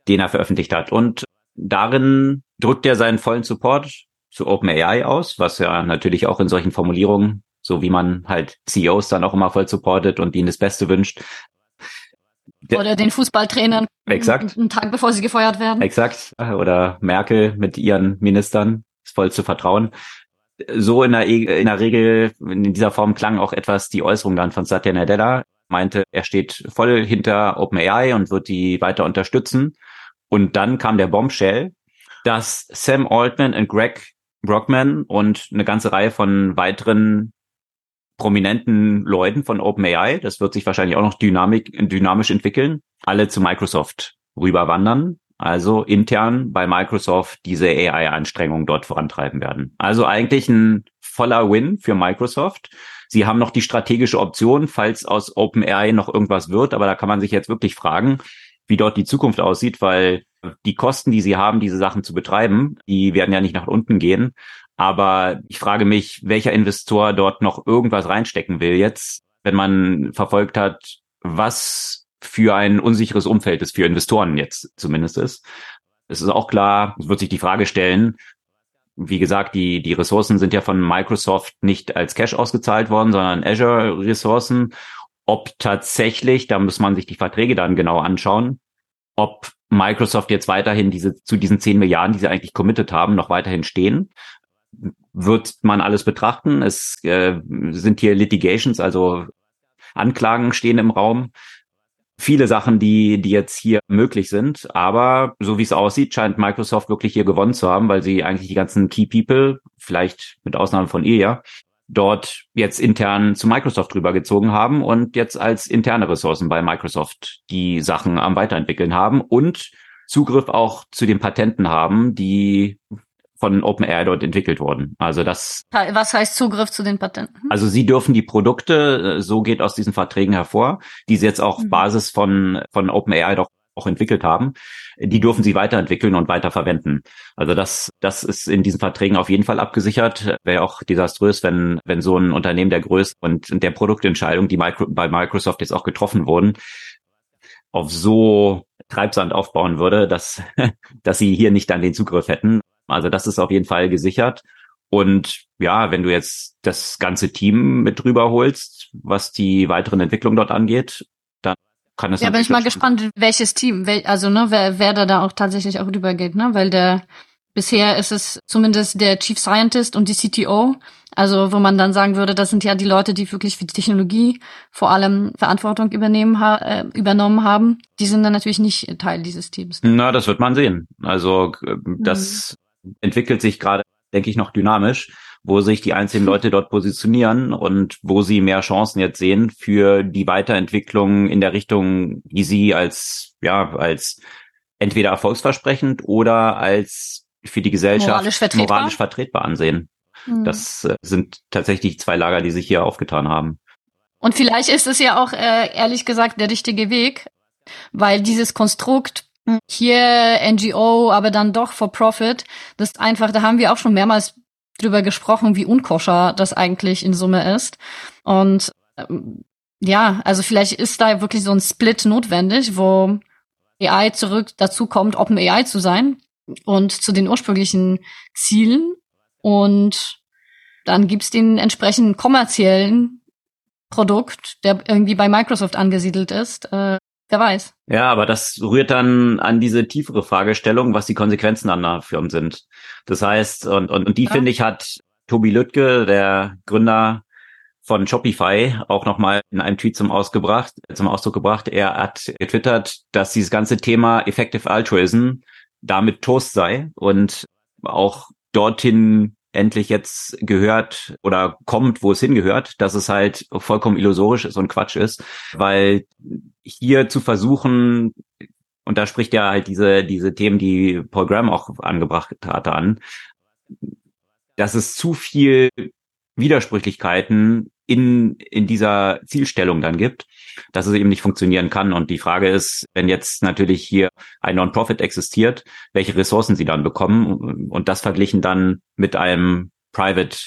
den er veröffentlicht hat. Und darin drückt er seinen vollen Support zu OpenAI aus, was ja natürlich auch in solchen Formulierungen, so wie man halt CEOs dann auch immer voll supportet und ihnen das Beste wünscht, oder den Fußballtrainern Exakt. einen Tag bevor sie gefeuert werden. Exakt. Oder Merkel mit ihren Ministern ist voll zu vertrauen. So in der, in der Regel, in dieser Form klang auch etwas die Äußerung dann von Satya Nadella, meinte, er steht voll hinter OpenAI und wird die weiter unterstützen. Und dann kam der Bombshell, dass Sam Altman und Greg Brockman und eine ganze Reihe von weiteren prominenten Leuten von OpenAI, das wird sich wahrscheinlich auch noch dynamik, dynamisch entwickeln, alle zu Microsoft rüberwandern, also intern bei Microsoft diese AI-Anstrengungen dort vorantreiben werden. Also eigentlich ein voller Win für Microsoft. Sie haben noch die strategische Option, falls aus OpenAI noch irgendwas wird, aber da kann man sich jetzt wirklich fragen, wie dort die Zukunft aussieht, weil die Kosten, die sie haben, diese Sachen zu betreiben, die werden ja nicht nach unten gehen. Aber ich frage mich, welcher Investor dort noch irgendwas reinstecken will jetzt, wenn man verfolgt hat, was für ein unsicheres Umfeld es für Investoren jetzt zumindest ist. Es ist auch klar, es wird sich die Frage stellen, wie gesagt, die, die Ressourcen sind ja von Microsoft nicht als Cash ausgezahlt worden, sondern Azure-Ressourcen. Ob tatsächlich, da muss man sich die Verträge dann genau anschauen, ob Microsoft jetzt weiterhin diese, zu diesen 10 Milliarden, die sie eigentlich committed haben, noch weiterhin stehen wird man alles betrachten. Es äh, sind hier Litigations, also Anklagen stehen im Raum. Viele Sachen, die, die jetzt hier möglich sind. Aber so wie es aussieht, scheint Microsoft wirklich hier gewonnen zu haben, weil sie eigentlich die ganzen Key People, vielleicht mit Ausnahme von ihr, ja, dort jetzt intern zu Microsoft rübergezogen haben und jetzt als interne Ressourcen bei Microsoft die Sachen am Weiterentwickeln haben und Zugriff auch zu den Patenten haben, die von OpenAI dort entwickelt worden. Also das. Was heißt Zugriff zu den Patenten? Also sie dürfen die Produkte, äh, so geht aus diesen Verträgen hervor, die sie jetzt auch mhm. Basis von, von OpenAI doch auch entwickelt haben, die dürfen sie weiterentwickeln und weiter verwenden. Also das, das ist in diesen Verträgen auf jeden Fall abgesichert. Wäre auch desaströs, wenn, wenn so ein Unternehmen der Größe und der Produktentscheidung, die Micro, bei Microsoft jetzt auch getroffen wurden, auf so Treibsand aufbauen würde, dass, dass sie hier nicht dann den Zugriff hätten. Also das ist auf jeden Fall gesichert. Und ja, wenn du jetzt das ganze Team mit drüber holst, was die weiteren Entwicklungen dort angeht, dann kann es Ja, bin ich mal gespannt, welches Team, also ne, wer, wer da da auch tatsächlich auch rübergeht, ne, weil der bisher ist es zumindest der Chief Scientist und die CTO, also wo man dann sagen würde, das sind ja die Leute, die wirklich für die Technologie vor allem Verantwortung übernehmen ha äh, übernommen haben. Die sind dann natürlich nicht Teil dieses Teams. Na, das wird man sehen. Also äh, das entwickelt sich gerade, denke ich, noch dynamisch, wo sich die einzelnen Leute dort positionieren und wo sie mehr Chancen jetzt sehen für die Weiterentwicklung in der Richtung, die sie als, ja, als entweder erfolgsversprechend oder als für die Gesellschaft moralisch vertretbar, moralisch vertretbar ansehen. Mhm. Das äh, sind tatsächlich zwei Lager, die sich hier aufgetan haben. Und vielleicht ist es ja auch, äh, ehrlich gesagt, der richtige Weg, weil dieses Konstrukt hier NGO, aber dann doch for profit. Das ist einfach, da haben wir auch schon mehrmals drüber gesprochen, wie unkoscher das eigentlich in Summe ist. Und ähm, ja, also vielleicht ist da wirklich so ein Split notwendig, wo AI zurück dazu kommt, Open AI zu sein und zu den ursprünglichen Zielen. Und dann gibt's den entsprechenden kommerziellen Produkt, der irgendwie bei Microsoft angesiedelt ist, äh, Wer weiß. Ja, aber das rührt dann an diese tiefere Fragestellung, was die Konsequenzen dann dafür sind. Das heißt, und, und, und die, ja. finde ich, hat Tobi Lüttke, der Gründer von Shopify auch nochmal in einem Tweet zum, Ausgebracht, zum Ausdruck gebracht. Er hat getwittert, dass dieses ganze Thema Effective Altruism damit Toast sei und auch dorthin endlich jetzt gehört oder kommt, wo es hingehört, dass es halt vollkommen illusorisch ist und Quatsch ist, weil hier zu versuchen, und da spricht ja halt diese, diese Themen, die Paul Graham auch angebracht hatte an, dass es zu viel Widersprüchlichkeiten in, in dieser Zielstellung dann gibt, dass es eben nicht funktionieren kann. Und die Frage ist, wenn jetzt natürlich hier ein Non-Profit existiert, welche Ressourcen sie dann bekommen und das verglichen dann mit einem Private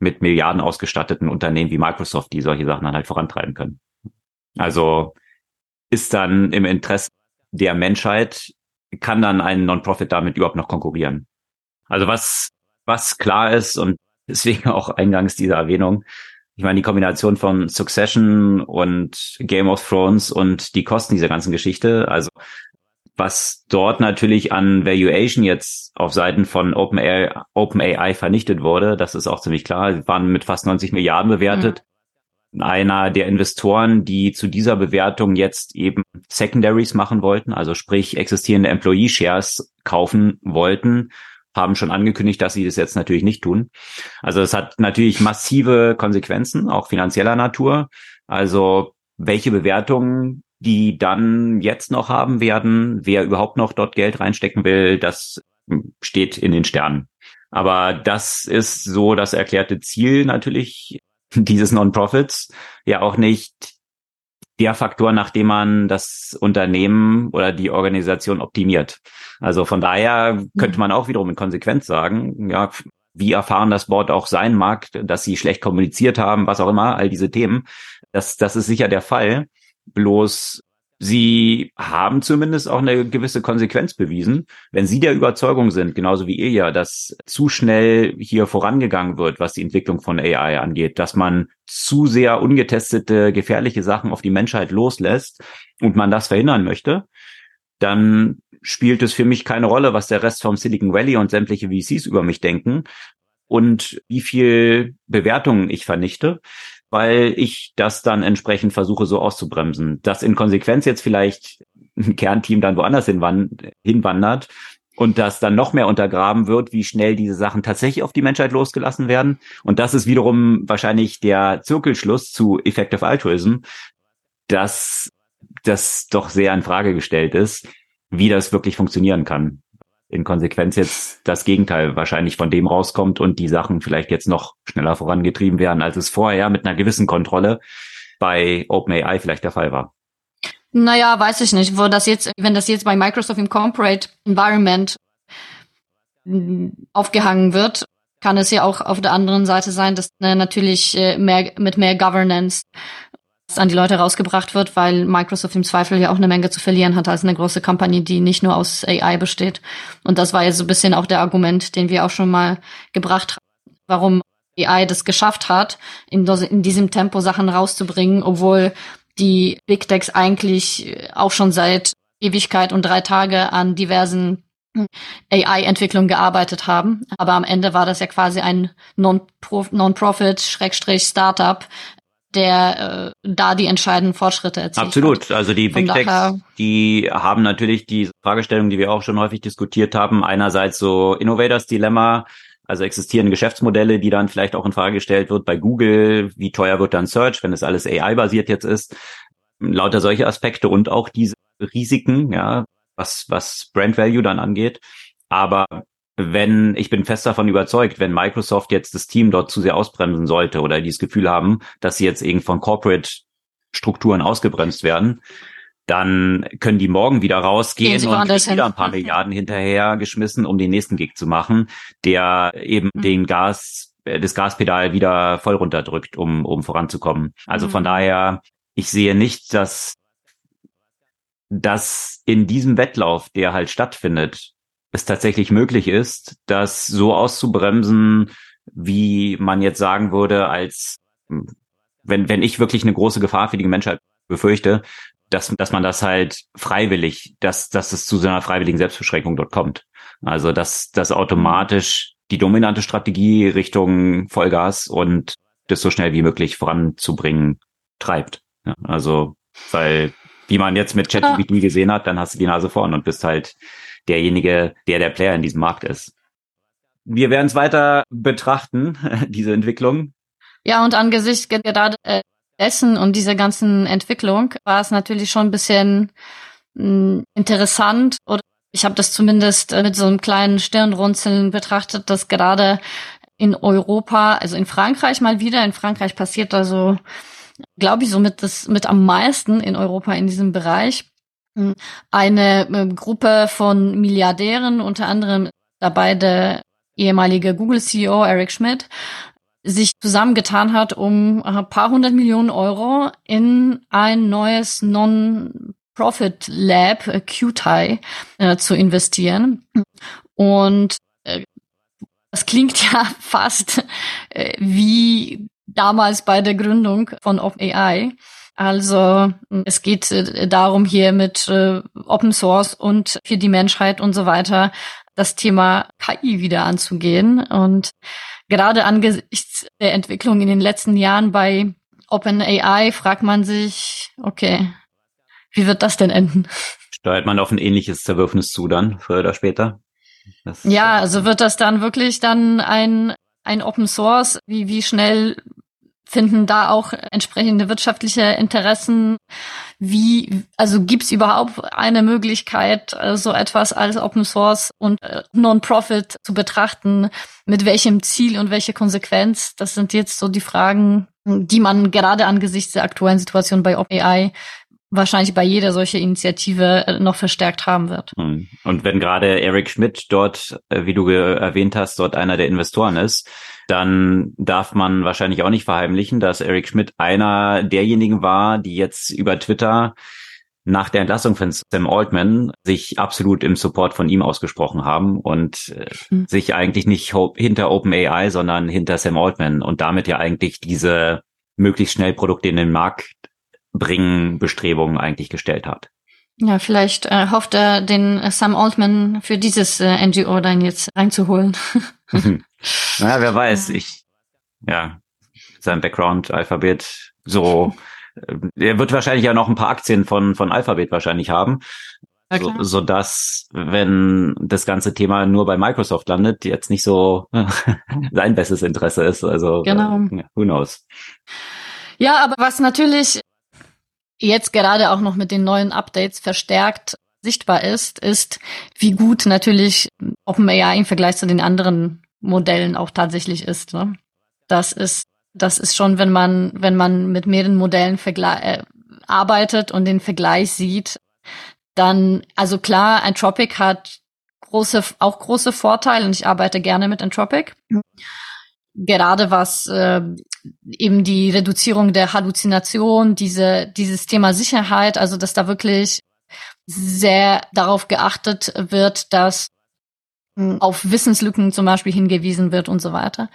mit Milliarden ausgestatteten Unternehmen wie Microsoft, die solche Sachen dann halt vorantreiben können. Also ist dann im Interesse der Menschheit, kann dann ein Non-Profit damit überhaupt noch konkurrieren? Also was, was klar ist und deswegen auch eingangs dieser Erwähnung, ich meine, die Kombination von Succession und Game of Thrones und die Kosten dieser ganzen Geschichte, also was dort natürlich an Valuation jetzt auf Seiten von OpenAI, OpenAI vernichtet wurde, das ist auch ziemlich klar. Sie waren mit fast 90 Milliarden bewertet. Mhm. Einer der Investoren, die zu dieser Bewertung jetzt eben Secondaries machen wollten, also sprich existierende Employee Shares kaufen wollten, haben schon angekündigt, dass sie das jetzt natürlich nicht tun. Also es hat natürlich massive Konsequenzen, auch finanzieller Natur. Also welche Bewertungen die dann jetzt noch haben werden, wer überhaupt noch dort Geld reinstecken will, das steht in den Sternen. Aber das ist so das erklärte Ziel natürlich dieses Non-Profits, ja auch nicht der Faktor, nach dem man das Unternehmen oder die Organisation optimiert. Also von daher könnte mhm. man auch wiederum in Konsequenz sagen, ja, wie erfahren das Board auch sein mag, dass sie schlecht kommuniziert haben, was auch immer, all diese Themen. Das, das ist sicher der Fall. Bloß Sie haben zumindest auch eine gewisse Konsequenz bewiesen. Wenn Sie der Überzeugung sind, genauso wie ihr ja, dass zu schnell hier vorangegangen wird, was die Entwicklung von AI angeht, dass man zu sehr ungetestete, gefährliche Sachen auf die Menschheit loslässt und man das verhindern möchte, dann spielt es für mich keine Rolle, was der Rest vom Silicon Valley und sämtliche VCs über mich denken und wie viel Bewertungen ich vernichte weil ich das dann entsprechend versuche so auszubremsen. Dass in Konsequenz jetzt vielleicht ein Kernteam dann woanders hinwandert und das dann noch mehr untergraben wird, wie schnell diese Sachen tatsächlich auf die Menschheit losgelassen werden. Und das ist wiederum wahrscheinlich der Zirkelschluss zu Effective Altruism, dass das doch sehr in Frage gestellt ist, wie das wirklich funktionieren kann in Konsequenz jetzt das Gegenteil wahrscheinlich von dem rauskommt und die Sachen vielleicht jetzt noch schneller vorangetrieben werden, als es vorher mit einer gewissen Kontrolle bei OpenAI vielleicht der Fall war. Naja, weiß ich nicht, wo das jetzt, wenn das jetzt bei Microsoft im Corporate Environment aufgehangen wird, kann es ja auch auf der anderen Seite sein, dass ne, natürlich äh, mehr mit mehr Governance an die Leute rausgebracht wird, weil Microsoft im Zweifel ja auch eine Menge zu verlieren hat als eine große Company, die nicht nur aus AI besteht. Und das war ja so ein bisschen auch der Argument, den wir auch schon mal gebracht haben, warum AI das geschafft hat, in, in diesem Tempo Sachen rauszubringen, obwohl die Big Techs eigentlich auch schon seit Ewigkeit und drei Tage an diversen AI-Entwicklungen gearbeitet haben. Aber am Ende war das ja quasi ein Non-Profit, Schrägstrich Startup, der äh, da die entscheidenden Fortschritte erzielt. Absolut. Hat. Also die Big Techs, die haben natürlich die Fragestellung, die wir auch schon häufig diskutiert haben. Einerseits so Innovators Dilemma, also existierende Geschäftsmodelle, die dann vielleicht auch in Frage gestellt wird bei Google. Wie teuer wird dann Search, wenn es alles AI-basiert jetzt ist? Lauter solche Aspekte und auch diese Risiken, ja, was, was Brand Value dann angeht. Aber wenn, ich bin fest davon überzeugt, wenn Microsoft jetzt das Team dort zu sehr ausbremsen sollte oder die das Gefühl haben, dass sie jetzt irgendwie von Corporate Strukturen ausgebremst werden, dann können die morgen wieder rausgehen und wieder ein paar Milliarden hinterher geschmissen, um den nächsten Gig zu machen, der eben mhm. den Gas, äh, das Gaspedal wieder voll runterdrückt, um, um voranzukommen. Also mhm. von daher, ich sehe nicht, dass, dass in diesem Wettlauf, der halt stattfindet, es tatsächlich möglich ist, das so auszubremsen, wie man jetzt sagen würde, als wenn, wenn ich wirklich eine große Gefahr für die Menschheit befürchte, dass, dass man das halt freiwillig, dass, dass es zu so einer freiwilligen Selbstbeschränkung dort kommt. Also, dass, dass automatisch die dominante Strategie Richtung Vollgas und das so schnell wie möglich voranzubringen treibt. Ja, also, weil, wie man jetzt mit ChatGPT gesehen hat, dann hast du die Nase vorn und bist halt derjenige, der der Player in diesem Markt ist. Wir werden es weiter betrachten, diese Entwicklung. Ja, und angesichts gerade dessen und dieser ganzen Entwicklung war es natürlich schon ein bisschen hm, interessant oder ich habe das zumindest äh, mit so einem kleinen Stirnrunzeln betrachtet, dass gerade in Europa, also in Frankreich mal wieder, in Frankreich passiert also, glaube ich, somit das mit am meisten in Europa in diesem Bereich. Hm, eine äh, Gruppe von Milliardären, unter anderem dabei der ehemalige Google-CEO Eric Schmidt, sich zusammengetan hat, um ein paar hundert Millionen Euro in ein neues Non-Profit Lab, äh, QTI, äh, zu investieren. Und äh, das klingt ja fast äh, wie damals bei der Gründung von OpenAI. Also es geht äh, darum, hier mit äh, Open Source und für die Menschheit und so weiter das Thema KI wieder anzugehen. Und gerade angesichts der Entwicklung in den letzten Jahren bei OpenAI fragt man sich, okay, wie wird das denn enden? Steuert man auf ein ähnliches Zerwürfnis zu dann, früher oder später? Das, ja, also wird das dann wirklich dann ein, ein Open Source? Wie, wie schnell finden da auch entsprechende wirtschaftliche Interessen? Wie, also gibt es überhaupt eine Möglichkeit, äh, so etwas als Open Source und äh, Non-Profit zu betrachten? Mit welchem Ziel und welche Konsequenz? Das sind jetzt so die Fragen, die man gerade angesichts der aktuellen Situation bei OpenAI wahrscheinlich bei jeder solche Initiative äh, noch verstärkt haben wird. Hm. Und wenn gerade Eric Schmidt dort, wie du erwähnt hast, dort einer der Investoren ist, dann darf man wahrscheinlich auch nicht verheimlichen, dass Eric Schmidt einer derjenigen war, die jetzt über Twitter nach der Entlassung von Sam Altman sich absolut im Support von ihm ausgesprochen haben und mhm. sich eigentlich nicht hinter OpenAI, sondern hinter Sam Altman und damit ja eigentlich diese möglichst schnell Produkte in den Markt bringen Bestrebungen eigentlich gestellt hat. Ja, vielleicht äh, hofft er, den äh, Sam Altman für dieses äh, NGO dann jetzt reinzuholen. naja, wer weiß, ich, ja, sein Background, Alphabet, so, äh, er wird wahrscheinlich ja noch ein paar Aktien von, von Alphabet wahrscheinlich haben. Ja, so, so dass, wenn das ganze Thema nur bei Microsoft landet, jetzt nicht so sein bestes Interesse ist. Also, genau. Äh, who knows? Ja, aber was natürlich jetzt gerade auch noch mit den neuen Updates verstärkt sichtbar ist, ist, wie gut natürlich OpenAI im Vergleich zu den anderen Modellen auch tatsächlich ist. Ne? Das ist, das ist schon, wenn man, wenn man mit mehreren Modellen äh, arbeitet und den Vergleich sieht, dann, also klar, Entropic hat große, auch große Vorteile und ich arbeite gerne mit Entropic. Gerade was äh, eben die Reduzierung der Halluzination, diese, dieses Thema Sicherheit, also dass da wirklich sehr darauf geachtet wird, dass auf Wissenslücken zum Beispiel hingewiesen wird und so weiter.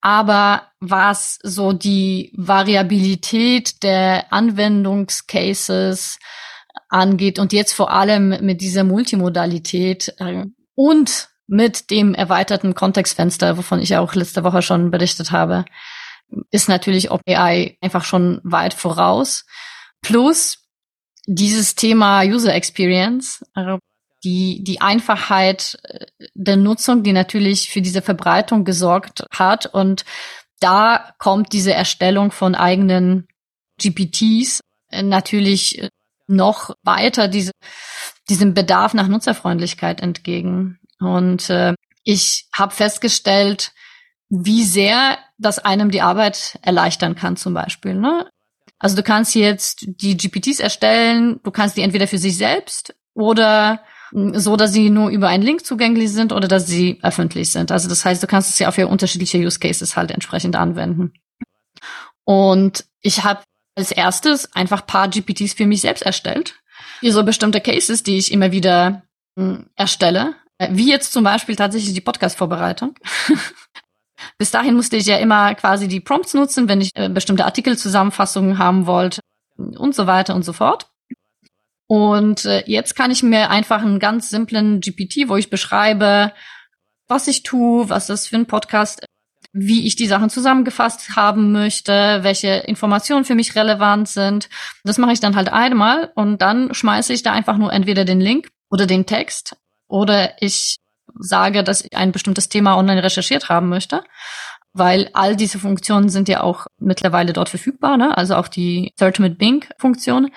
Aber was so die Variabilität der Anwendungscases angeht und jetzt vor allem mit dieser Multimodalität äh, und mit dem erweiterten Kontextfenster, wovon ich auch letzte Woche schon berichtet habe, ist natürlich OpenAI einfach schon weit voraus. Plus dieses Thema User Experience, also die, die Einfachheit äh, der Nutzung, die natürlich für diese Verbreitung gesorgt hat. Und da kommt diese Erstellung von eigenen GPTs äh, natürlich äh, noch weiter diese, diesem Bedarf nach Nutzerfreundlichkeit entgegen. Und äh, ich habe festgestellt, wie sehr das einem die Arbeit erleichtern kann zum Beispiel. Ne? Also du kannst jetzt die GPTs erstellen, du kannst die entweder für sich selbst oder so, dass sie nur über einen Link zugänglich sind oder dass sie öffentlich sind. Also das heißt, du kannst es ja auch für unterschiedliche Use Cases halt entsprechend anwenden. Und ich habe als erstes einfach paar GPTs für mich selbst erstellt. Hier so bestimmte Cases, die ich immer wieder mh, hm, erstelle. Wie jetzt zum Beispiel tatsächlich die Podcast-Vorbereitung. Bis dahin musste ich ja immer quasi die Prompts nutzen, wenn ich äh, bestimmte Artikelzusammenfassungen haben wollte und so weiter und so fort. Und äh, jetzt kann ich mir einfach einen ganz simplen GPT, wo ich beschreibe, was ich tue, was das für ein Podcast wie ich die Sachen zusammengefasst haben möchte, welche Informationen für mich relevant sind. Das mache ich dann halt einmal und dann schmeiße ich da einfach nur entweder den Link oder den Text oder ich sage, dass ich ein bestimmtes Thema online recherchiert haben möchte, weil all diese Funktionen sind ja auch mittlerweile dort verfügbar, ne? also auch die Search mit Bing Funktion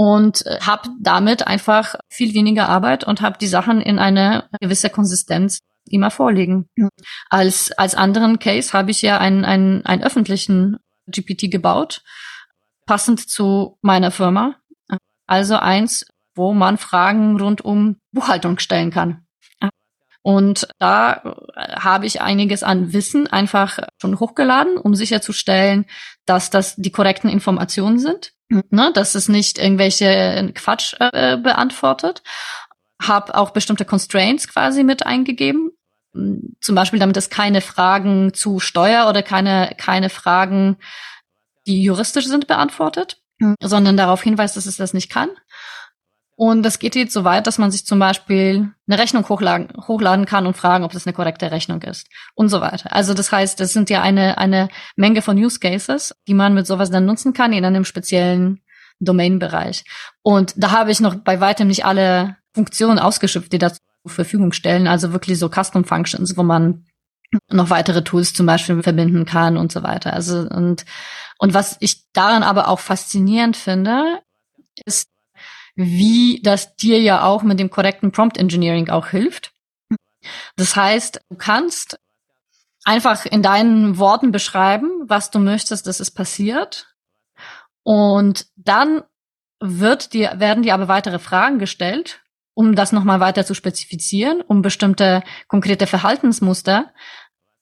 und habe damit einfach viel weniger Arbeit und habe die Sachen in eine gewisse Konsistenz immer vorliegen. Als als anderen Case habe ich ja einen, einen, einen öffentlichen GPT gebaut, passend zu meiner Firma. Also eins, wo man Fragen rund um Buchhaltung stellen kann. Und da habe ich einiges an Wissen einfach schon hochgeladen, um sicherzustellen, dass das die korrekten Informationen sind, ne, dass es nicht irgendwelche Quatsch äh, beantwortet. Habe auch bestimmte Constraints quasi mit eingegeben, zum Beispiel, damit es keine Fragen zu Steuer oder keine keine Fragen, die juristisch sind, beantwortet, sondern darauf hinweist, dass es das nicht kann. Und das geht jetzt so weit, dass man sich zum Beispiel eine Rechnung hochladen, hochladen kann und fragen, ob das eine korrekte Rechnung ist und so weiter. Also das heißt, das sind ja eine, eine Menge von Use Cases, die man mit sowas dann nutzen kann in einem speziellen Domain-Bereich. Und da habe ich noch bei weitem nicht alle Funktionen ausgeschöpft, die dazu zur Verfügung stellen. Also wirklich so Custom Functions, wo man noch weitere Tools zum Beispiel verbinden kann und so weiter. Also und und was ich daran aber auch faszinierend finde, wie das dir ja auch mit dem korrekten Prompt Engineering auch hilft. Das heißt, du kannst einfach in deinen Worten beschreiben, was du möchtest, dass es passiert. Und dann wird dir, werden dir aber weitere Fragen gestellt, um das nochmal weiter zu spezifizieren, um bestimmte konkrete Verhaltensmuster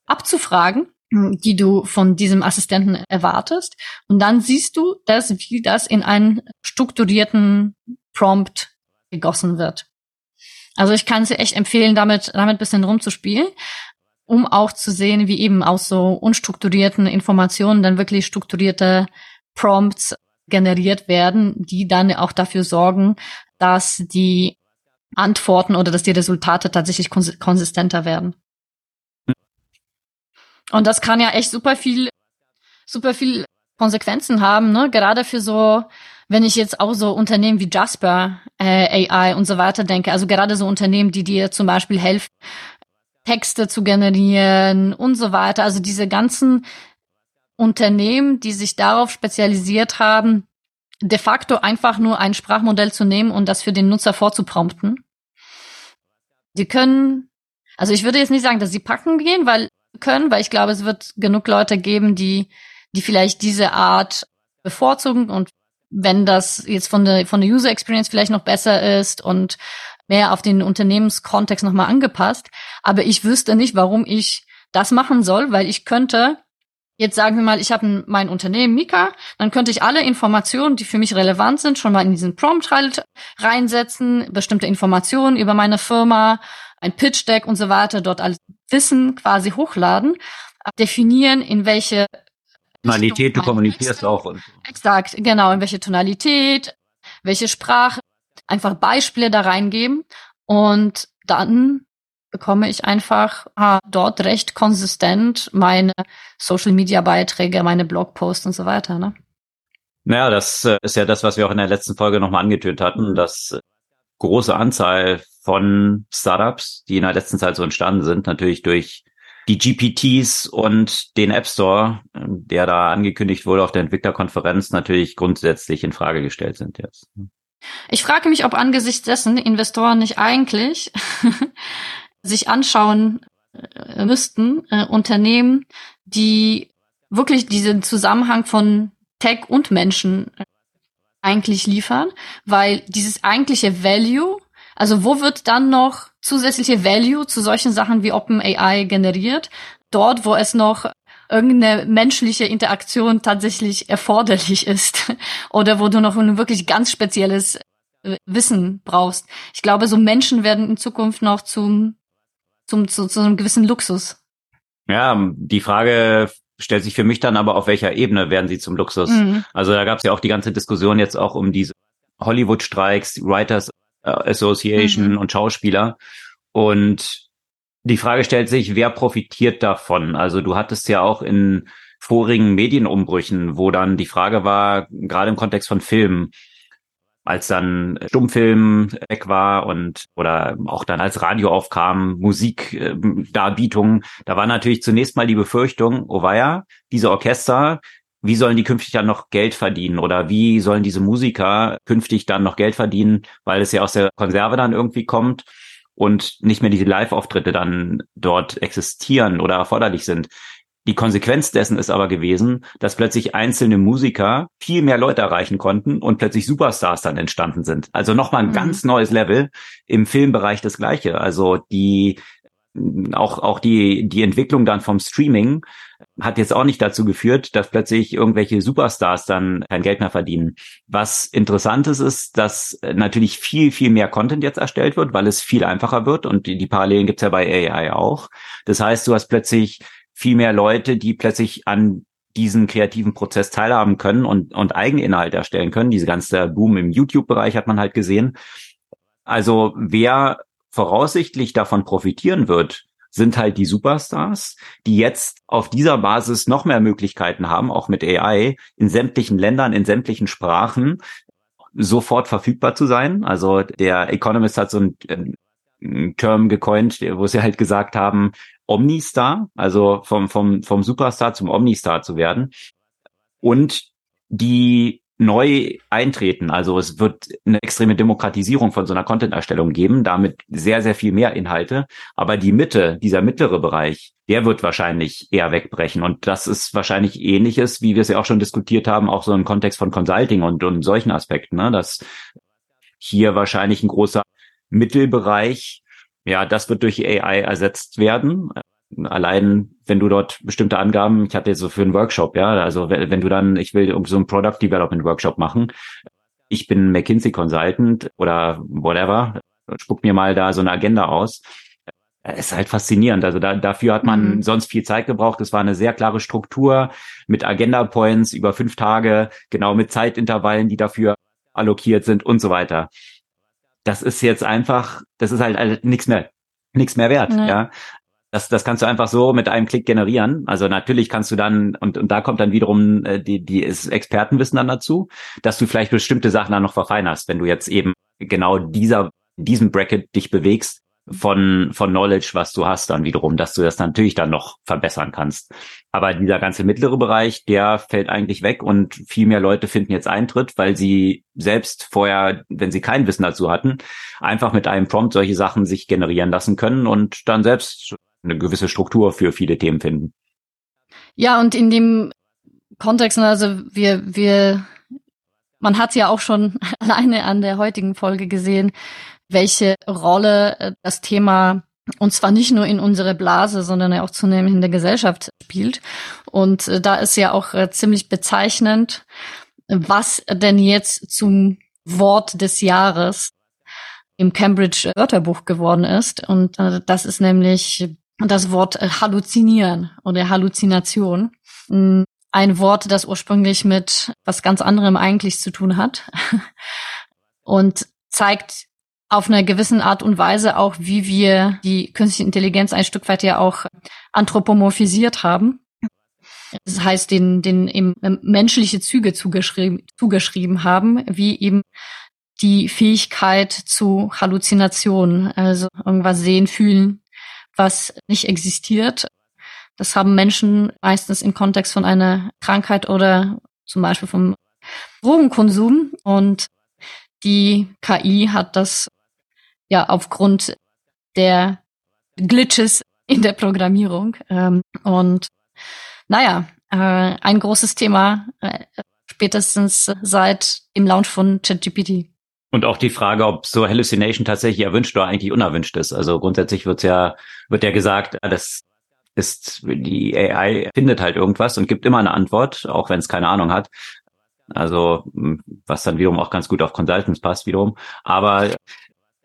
abzufragen, die du von diesem Assistenten erwartest. Und dann siehst du, dass, wie das in einen strukturierten Prompt gegossen wird. Also ich kann es echt empfehlen, damit, damit bisschen rumzuspielen, um auch zu sehen, wie eben aus so unstrukturierten Informationen dann wirklich strukturierte Prompts generiert werden, die dann auch dafür sorgen, dass die Antworten oder dass die Resultate tatsächlich konsistenter werden. Und das kann ja echt super viel, super viel Konsequenzen haben, ne? Gerade für so wenn ich jetzt auch so Unternehmen wie Jasper äh, AI und so weiter denke, also gerade so Unternehmen, die dir zum Beispiel helfen, Texte zu generieren und so weiter, also diese ganzen Unternehmen, die sich darauf spezialisiert haben, de facto einfach nur ein Sprachmodell zu nehmen und das für den Nutzer vorzuprompten. Die können, also ich würde jetzt nicht sagen, dass sie packen gehen, weil können, weil ich glaube, es wird genug Leute geben, die, die vielleicht diese Art bevorzugen und wenn das jetzt von der, von der User Experience vielleicht noch besser ist und mehr auf den Unternehmenskontext nochmal angepasst. Aber ich wüsste nicht, warum ich das machen soll, weil ich könnte, jetzt sagen wir mal, ich habe mein Unternehmen Mika, dann könnte ich alle Informationen, die für mich relevant sind, schon mal in diesen Prompt halt reinsetzen, bestimmte Informationen über meine Firma, ein Pitch Deck und so weiter, dort alles Wissen quasi hochladen, definieren, in welche Tonalität, du kommunizierst auch. Und Exakt, genau, in welche Tonalität, welche Sprache, einfach Beispiele da reingeben und dann bekomme ich einfach ah, dort recht konsistent meine Social Media Beiträge, meine Blogposts und so weiter, ne? Naja, das äh, ist ja das, was wir auch in der letzten Folge nochmal angetönt hatten, dass große Anzahl von Startups, die in der letzten Zeit so entstanden sind, natürlich durch die GPTs und den App Store, der da angekündigt wurde auf der Entwicklerkonferenz, natürlich grundsätzlich in Frage gestellt sind jetzt. Ich frage mich, ob angesichts dessen Investoren nicht eigentlich sich anschauen äh, müssten, äh, Unternehmen, die wirklich diesen Zusammenhang von Tech und Menschen äh, eigentlich liefern, weil dieses eigentliche Value also wo wird dann noch zusätzliche Value zu solchen Sachen wie OpenAI generiert? Dort, wo es noch irgendeine menschliche Interaktion tatsächlich erforderlich ist oder wo du noch ein wirklich ganz spezielles äh, Wissen brauchst. Ich glaube, so Menschen werden in Zukunft noch zum, zum zu, zu einem gewissen Luxus. Ja, die Frage stellt sich für mich dann aber, auf welcher Ebene werden sie zum Luxus? Mhm. Also da gab es ja auch die ganze Diskussion jetzt auch um diese Hollywood-Streiks, Writers Association mhm. und Schauspieler. Und Die Frage stellt sich, wer profitiert davon? Also du hattest ja auch in vorigen Medienumbrüchen, wo dann die Frage war, gerade im Kontext von Filmen, als dann Stummfilm weg war und oder auch dann als Radio aufkam, Musikdarbietungen, da war natürlich zunächst mal die Befürchtung, oh weia, diese Orchester, wie sollen die künftig dann noch Geld verdienen oder wie sollen diese Musiker künftig dann noch Geld verdienen, weil es ja aus der Konserve dann irgendwie kommt und nicht mehr diese Live-Auftritte dann dort existieren oder erforderlich sind. Die Konsequenz dessen ist aber gewesen, dass plötzlich einzelne Musiker viel mehr Leute erreichen konnten und plötzlich Superstars dann entstanden sind. Also nochmal ein mhm. ganz neues Level im Filmbereich das gleiche. Also die auch auch die die Entwicklung dann vom Streaming hat jetzt auch nicht dazu geführt, dass plötzlich irgendwelche Superstars dann kein Geld mehr verdienen. Was interessant ist, ist, dass natürlich viel, viel mehr Content jetzt erstellt wird, weil es viel einfacher wird und die, die Parallelen gibt's ja bei AI auch. Das heißt, du hast plötzlich viel mehr Leute, die plötzlich an diesen kreativen Prozess teilhaben können und, und Eigeninhalt erstellen können. Diese ganze Boom im YouTube-Bereich hat man halt gesehen. Also wer voraussichtlich davon profitieren wird, sind halt die Superstars, die jetzt auf dieser Basis noch mehr Möglichkeiten haben, auch mit AI in sämtlichen Ländern, in sämtlichen Sprachen sofort verfügbar zu sein. Also der Economist hat so ein Term gecoint, wo sie halt gesagt haben, Omnistar, also vom, vom, vom Superstar zum Omnistar zu werden. Und die neu eintreten. Also es wird eine extreme Demokratisierung von so einer Content-Erstellung geben, damit sehr, sehr viel mehr Inhalte. Aber die Mitte, dieser mittlere Bereich, der wird wahrscheinlich eher wegbrechen. Und das ist wahrscheinlich ähnliches, wie wir es ja auch schon diskutiert haben, auch so im Kontext von Consulting und, und solchen Aspekten, ne? dass hier wahrscheinlich ein großer Mittelbereich, ja, das wird durch AI ersetzt werden. Allein, wenn du dort bestimmte Angaben, ich hatte jetzt so für einen Workshop, ja, also wenn, du dann, ich will so einen Product Development Workshop machen, ich bin McKinsey Consultant oder whatever, spuck mir mal da so eine Agenda aus. Es ist halt faszinierend. Also da, dafür hat man mhm. sonst viel Zeit gebraucht. Es war eine sehr klare Struktur mit Agenda Points über fünf Tage, genau mit Zeitintervallen, die dafür allokiert sind und so weiter das ist jetzt einfach, das ist halt, halt nichts mehr, nichts mehr wert, nee. ja. Das, das kannst du einfach so mit einem Klick generieren. Also natürlich kannst du dann, und, und da kommt dann wiederum äh, die, die ist Expertenwissen dann dazu, dass du vielleicht bestimmte Sachen dann noch verfeinerst, wenn du jetzt eben genau dieser, diesem Bracket dich bewegst, von, von Knowledge, was du hast, dann wiederum, dass du das natürlich dann noch verbessern kannst. Aber dieser ganze mittlere Bereich, der fällt eigentlich weg und viel mehr Leute finden jetzt Eintritt, weil sie selbst vorher, wenn sie kein Wissen dazu hatten, einfach mit einem Prompt solche Sachen sich generieren lassen können und dann selbst eine gewisse Struktur für viele Themen finden. Ja, und in dem Kontext, also wir, wir, man hat ja auch schon alleine an der heutigen Folge gesehen, welche Rolle äh, das Thema und zwar nicht nur in unserer Blase, sondern auch zunehmend in der Gesellschaft spielt. Und äh, da ist ja auch äh, ziemlich bezeichnend, was denn jetzt zum Wort des Jahres im Cambridge Wörterbuch geworden ist. Und das ist nämlich das Wort Halluzinieren oder Halluzination. Ein Wort, das ursprünglich mit was ganz anderem eigentlich zu tun hat und zeigt auf einer gewissen Art und Weise auch, wie wir die künstliche Intelligenz ein Stück weit ja auch anthropomorphisiert haben. Das heißt, den, den eben menschliche Züge zugeschrieben, zugeschrieben haben, wie eben die Fähigkeit zu Halluzinationen, also irgendwas sehen, fühlen, was nicht existiert. Das haben Menschen meistens im Kontext von einer Krankheit oder zum Beispiel vom Drogenkonsum. Und die KI hat das ja aufgrund der Glitches in der Programmierung. Ähm, und naja, äh, ein großes Thema äh, spätestens seit dem Launch von ChatGPT. Und auch die Frage, ob so Hallucination tatsächlich erwünscht oder eigentlich unerwünscht ist. Also grundsätzlich wird ja, wird ja gesagt, das ist, die AI findet halt irgendwas und gibt immer eine Antwort, auch wenn es keine Ahnung hat. Also, was dann wiederum auch ganz gut auf Consultants passt wiederum. Aber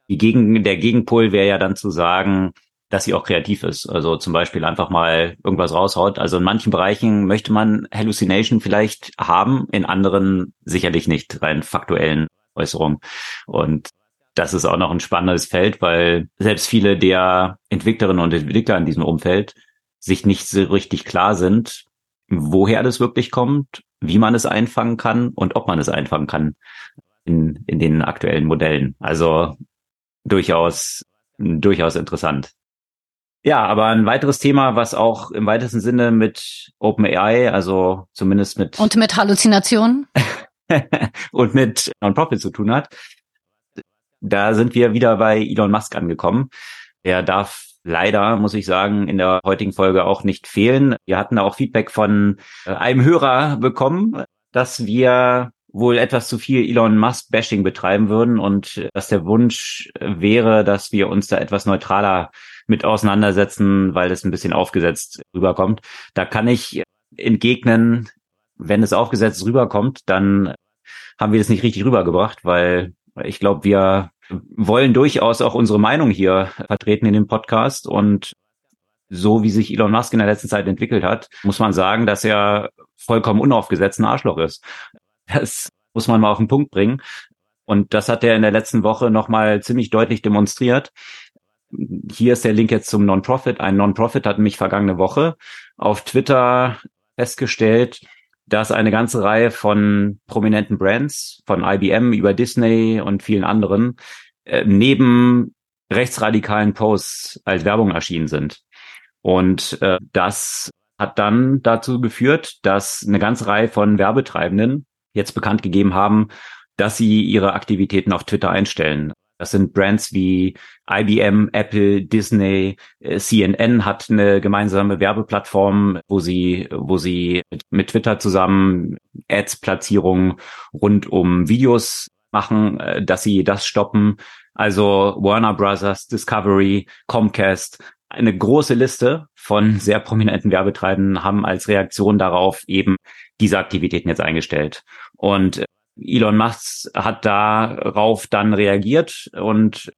die Gegen, der Gegenpol wäre ja dann zu sagen, dass sie auch kreativ ist. Also zum Beispiel einfach mal irgendwas raushaut. Also in manchen Bereichen möchte man Hallucination vielleicht haben, in anderen sicherlich nicht, rein faktuellen Äußerungen. Und das ist auch noch ein spannendes Feld, weil selbst viele der Entwicklerinnen und Entwickler in diesem Umfeld sich nicht so richtig klar sind, woher das wirklich kommt, wie man es einfangen kann und ob man es einfangen kann in, in den aktuellen Modellen. Also durchaus, durchaus interessant. Ja, aber ein weiteres Thema, was auch im weitesten Sinne mit OpenAI, also zumindest mit und mit Halluzinationen und mit Non-Profit zu tun hat, da sind wir wieder bei Elon Musk angekommen. Er darf leider, muss ich sagen, in der heutigen Folge auch nicht fehlen. Wir hatten auch Feedback von äh, einem Hörer bekommen, dass wir wohl etwas zu viel Elon Musk Bashing betreiben würden und dass der Wunsch wäre, dass wir uns da etwas neutraler mit auseinandersetzen, weil es ein bisschen aufgesetzt rüberkommt. Da kann ich entgegnen, wenn es aufgesetzt rüberkommt, dann haben wir das nicht richtig rübergebracht, weil ich glaube, wir wollen durchaus auch unsere Meinung hier vertreten in dem Podcast und so wie sich Elon Musk in der letzten Zeit entwickelt hat, muss man sagen, dass er vollkommen unaufgesetzt ein Arschloch ist. Das muss man mal auf den Punkt bringen. Und das hat er in der letzten Woche nochmal ziemlich deutlich demonstriert. Hier ist der Link jetzt zum Non-Profit. Ein Non-Profit hat mich vergangene Woche auf Twitter festgestellt, dass eine ganze Reihe von prominenten Brands, von IBM über Disney und vielen anderen, äh, neben rechtsradikalen Posts als Werbung erschienen sind. Und äh, das hat dann dazu geführt, dass eine ganze Reihe von Werbetreibenden jetzt bekannt gegeben haben, dass sie ihre Aktivitäten auf Twitter einstellen. Das sind Brands wie IBM, Apple, Disney, äh, CNN hat eine gemeinsame Werbeplattform, wo sie, wo sie mit Twitter zusammen Ads-Platzierungen rund um Videos machen, äh, dass sie das stoppen. Also Warner Brothers, Discovery, Comcast, eine große Liste von sehr prominenten Werbetreibenden haben als Reaktion darauf eben diese Aktivitäten jetzt eingestellt. Und Elon Musk hat darauf dann reagiert und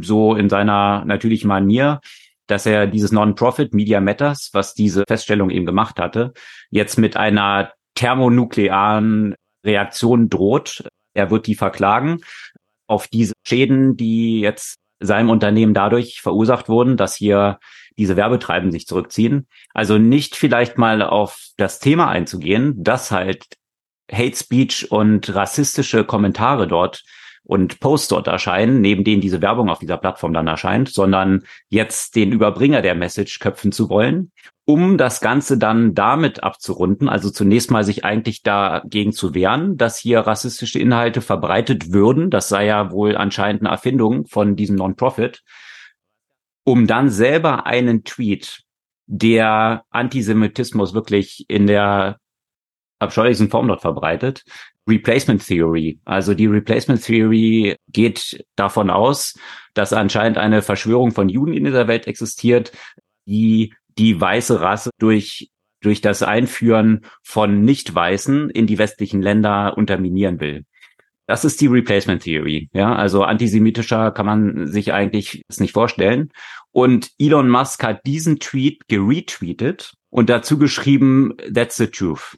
so in seiner natürlichen Manier, dass er dieses Non-Profit Media Matters, was diese Feststellung eben gemacht hatte, jetzt mit einer thermonuklearen Reaktion droht. Er wird die verklagen auf diese Schäden, die jetzt seinem Unternehmen dadurch verursacht wurden, dass hier diese Werbetreiben sich zurückziehen. Also nicht vielleicht mal auf das Thema einzugehen, dass halt Hate Speech und rassistische Kommentare dort und Posts dort erscheinen, neben denen diese Werbung auf dieser Plattform dann erscheint, sondern jetzt den Überbringer der Message köpfen zu wollen, um das Ganze dann damit abzurunden, also zunächst mal sich eigentlich dagegen zu wehren, dass hier rassistische Inhalte verbreitet würden. Das sei ja wohl anscheinend eine Erfindung von diesem Non-Profit, um dann selber einen Tweet, der Antisemitismus wirklich in der abscheulichsten Form dort verbreitet. Replacement Theory. Also die Replacement Theory geht davon aus, dass anscheinend eine Verschwörung von Juden in dieser Welt existiert, die die weiße Rasse durch durch das Einführen von Nicht-Weißen in die westlichen Länder unterminieren will. Das ist die Replacement Theory. Ja, also antisemitischer kann man sich eigentlich es nicht vorstellen. Und Elon Musk hat diesen Tweet geretweetet und dazu geschrieben, that's the truth.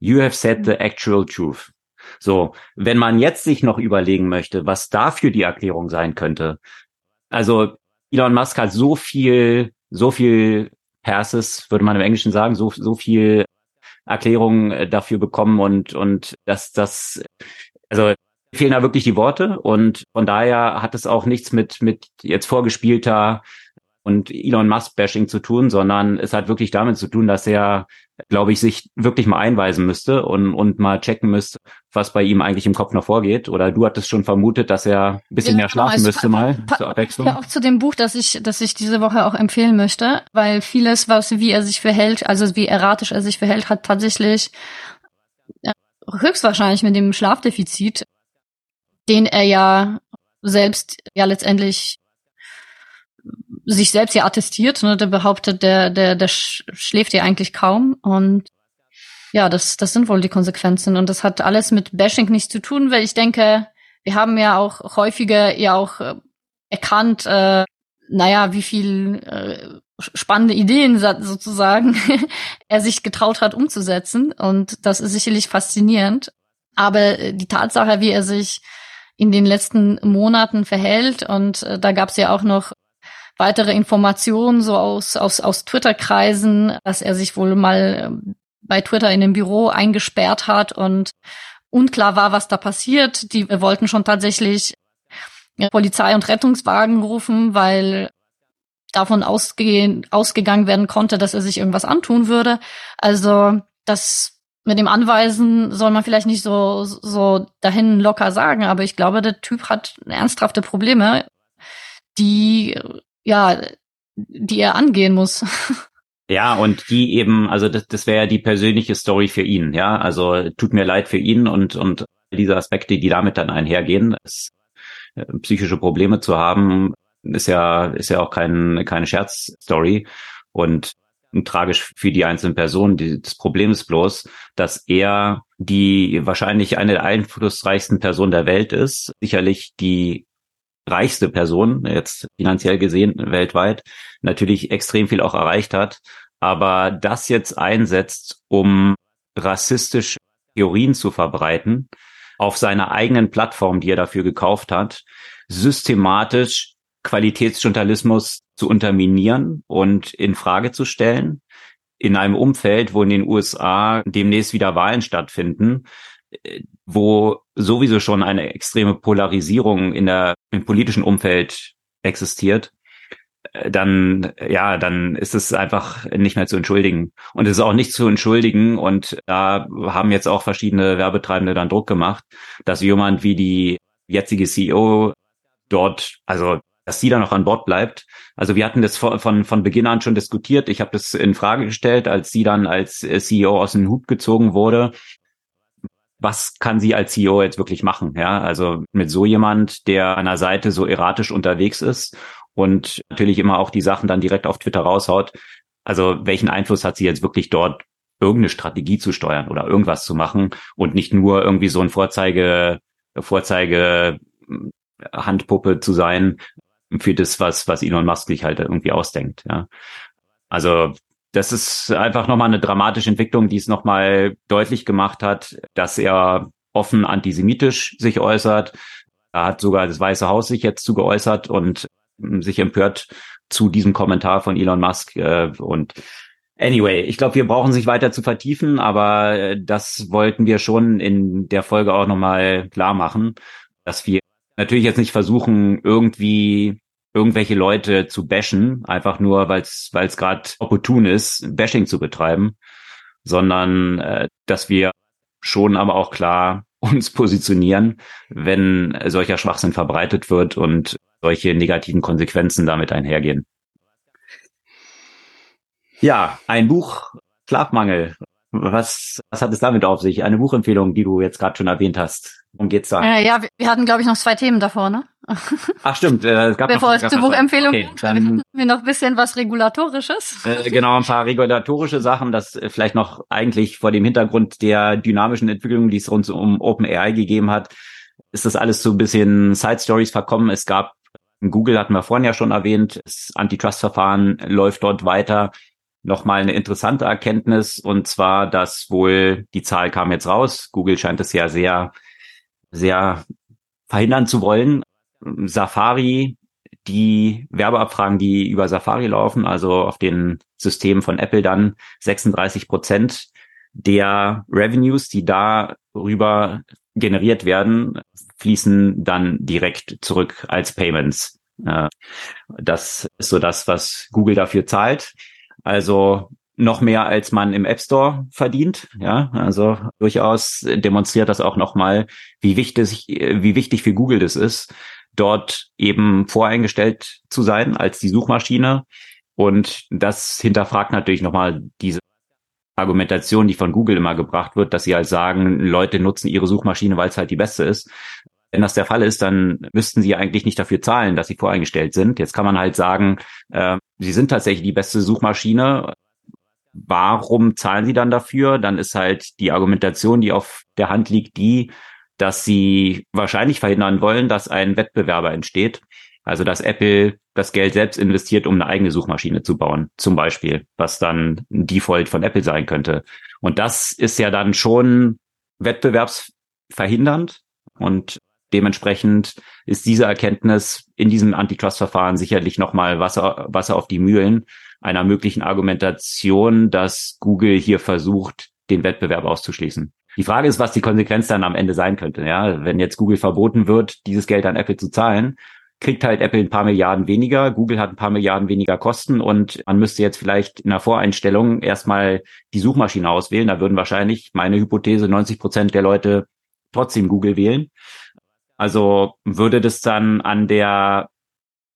You have said the actual truth. So, wenn man jetzt sich noch überlegen möchte, was dafür die Erklärung sein könnte. Also Elon Musk hat so viel, so viel Passes, würde man im Englischen sagen, so, so viel Erklärungen äh, dafür bekommen und, und dass das, also fehlen da wirklich die Worte und von daher hat es auch nichts mit, mit jetzt vorgespielter und Elon Musk Bashing zu tun, sondern es hat wirklich damit zu tun, dass er glaube ich, sich wirklich mal einweisen müsste und, und mal checken müsste, was bei ihm eigentlich im Kopf noch vorgeht. Oder du hattest schon vermutet, dass er ein bisschen ja, mehr schlafen genau, müsste mal zur Abwechslung. Ja, auch zu dem Buch, das ich, das ich diese Woche auch empfehlen möchte, weil vieles, was, wie er sich verhält, also wie erratisch er sich verhält, hat tatsächlich ja, höchstwahrscheinlich mit dem Schlafdefizit, den er ja selbst ja letztendlich sich selbst ja attestiert, ne, der behauptet, der, der, der schläft ja eigentlich kaum und ja, das, das sind wohl die Konsequenzen und das hat alles mit Bashing nichts zu tun, weil ich denke, wir haben ja auch häufiger ja auch äh, erkannt, äh, naja, wie viel äh, spannende Ideen sozusagen er sich getraut hat umzusetzen und das ist sicherlich faszinierend. Aber die Tatsache, wie er sich in den letzten Monaten verhält. Und äh, da gab es ja auch noch weitere Informationen so aus, aus, aus Twitter-Kreisen, dass er sich wohl mal ähm, bei Twitter in dem Büro eingesperrt hat und unklar war, was da passiert. Die wollten schon tatsächlich Polizei und Rettungswagen rufen, weil davon ausgehen, ausgegangen werden konnte, dass er sich irgendwas antun würde. Also das mit dem Anweisen soll man vielleicht nicht so, so dahin locker sagen, aber ich glaube, der Typ hat ernsthafte Probleme, die, ja, die er angehen muss. Ja, und die eben, also das, das wäre ja die persönliche Story für ihn, ja. Also tut mir leid für ihn und, und diese Aspekte, die damit dann einhergehen, es, äh, psychische Probleme zu haben, ist ja, ist ja auch kein, keine Scherzstory. Und tragisch für die einzelnen Personen. Das Problem ist bloß, dass er die wahrscheinlich eine der einflussreichsten Personen der Welt ist, sicherlich die reichste Person, jetzt finanziell gesehen weltweit, natürlich extrem viel auch erreicht hat, aber das jetzt einsetzt, um rassistische Theorien zu verbreiten, auf seiner eigenen Plattform, die er dafür gekauft hat, systematisch Qualitätsjournalismus zu unterminieren und in Frage zu stellen. In einem Umfeld, wo in den USA demnächst wieder Wahlen stattfinden, äh, wo sowieso schon eine extreme Polarisierung in der, im politischen Umfeld existiert, äh, dann, ja, dann ist es einfach nicht mehr zu entschuldigen. Und es ist auch nicht zu entschuldigen. Und da haben jetzt auch verschiedene Werbetreibende dann Druck gemacht, dass jemand wie die jetzige CEO dort, also dass sie da noch an Bord bleibt. Also wir hatten das von, von, von Beginn an schon diskutiert. Ich habe das in Frage gestellt, als sie dann als äh, CEO aus dem Hut gezogen wurde. Was kann sie als CEO jetzt wirklich machen? Ja, also mit so jemand, der an der Seite so erratisch unterwegs ist und natürlich immer auch die Sachen dann direkt auf Twitter raushaut. Also welchen Einfluss hat sie jetzt wirklich dort irgendeine Strategie zu steuern oder irgendwas zu machen und nicht nur irgendwie so ein Vorzeige, Vorzeige Handpuppe zu sein, für das, was, was Elon Musk sich halt irgendwie ausdenkt. Ja. Also das ist einfach nochmal eine dramatische Entwicklung, die es nochmal deutlich gemacht hat, dass er offen antisemitisch sich äußert. Da hat sogar das Weiße Haus sich jetzt zu geäußert und sich empört zu diesem Kommentar von Elon Musk. Äh, und anyway, ich glaube, wir brauchen sich weiter zu vertiefen, aber äh, das wollten wir schon in der Folge auch nochmal klar machen, dass wir natürlich jetzt nicht versuchen, irgendwie irgendwelche Leute zu bashen, einfach nur, weil es gerade opportun ist, Bashing zu betreiben, sondern äh, dass wir schon aber auch klar uns positionieren, wenn solcher Schwachsinn verbreitet wird und solche negativen Konsequenzen damit einhergehen. Ja, ein Buch Schlafmangel was, was hat es damit auf sich? Eine Buchempfehlung, die du jetzt gerade schon erwähnt hast. Worum geht's da? Äh, ja, wir hatten, glaube ich, noch zwei Themen davor, ne? Ach stimmt, äh, es gab Bevor noch, es zur Buchempfehlung okay, dann wir noch ein bisschen was Regulatorisches. Äh, genau, ein paar regulatorische Sachen, das äh, vielleicht noch eigentlich vor dem Hintergrund der dynamischen Entwicklung, die es rund um OpenAI gegeben hat, ist das alles so ein bisschen Side Stories verkommen. Es gab Google hatten wir vorhin ja schon erwähnt, das Antitrust-Verfahren läuft dort weiter nochmal eine interessante Erkenntnis und zwar, dass wohl die Zahl kam jetzt raus. Google scheint es ja sehr, sehr verhindern zu wollen. Safari, die Werbeabfragen, die über Safari laufen, also auf den Systemen von Apple dann 36 Prozent der Revenues, die darüber generiert werden, fließen dann direkt zurück als Payments. Äh, das ist so das, was Google dafür zahlt. Also noch mehr als man im App Store verdient. Ja, also durchaus demonstriert das auch nochmal, wie wichtig, wie wichtig für Google das ist, dort eben voreingestellt zu sein als die Suchmaschine. Und das hinterfragt natürlich nochmal diese Argumentation, die von Google immer gebracht wird, dass sie halt sagen, Leute nutzen ihre Suchmaschine, weil es halt die beste ist. Wenn das der Fall ist, dann müssten sie eigentlich nicht dafür zahlen, dass sie voreingestellt sind. Jetzt kann man halt sagen, äh, sie sind tatsächlich die beste Suchmaschine. Warum zahlen sie dann dafür? Dann ist halt die Argumentation, die auf der Hand liegt, die, dass sie wahrscheinlich verhindern wollen, dass ein Wettbewerber entsteht. Also dass Apple das Geld selbst investiert, um eine eigene Suchmaschine zu bauen, zum Beispiel, was dann ein Default von Apple sein könnte. Und das ist ja dann schon wettbewerbsverhindernd. Und dementsprechend ist diese Erkenntnis in diesem Antitrust-Verfahren sicherlich nochmal Wasser, Wasser auf die Mühlen einer möglichen Argumentation, dass Google hier versucht, den Wettbewerb auszuschließen. Die Frage ist, was die Konsequenz dann am Ende sein könnte. Ja, wenn jetzt Google verboten wird, dieses Geld an Apple zu zahlen, kriegt halt Apple ein paar Milliarden weniger, Google hat ein paar Milliarden weniger Kosten und man müsste jetzt vielleicht in der Voreinstellung erstmal die Suchmaschine auswählen. Da würden wahrscheinlich meine Hypothese 90 Prozent der Leute trotzdem Google wählen. Also würde das dann an der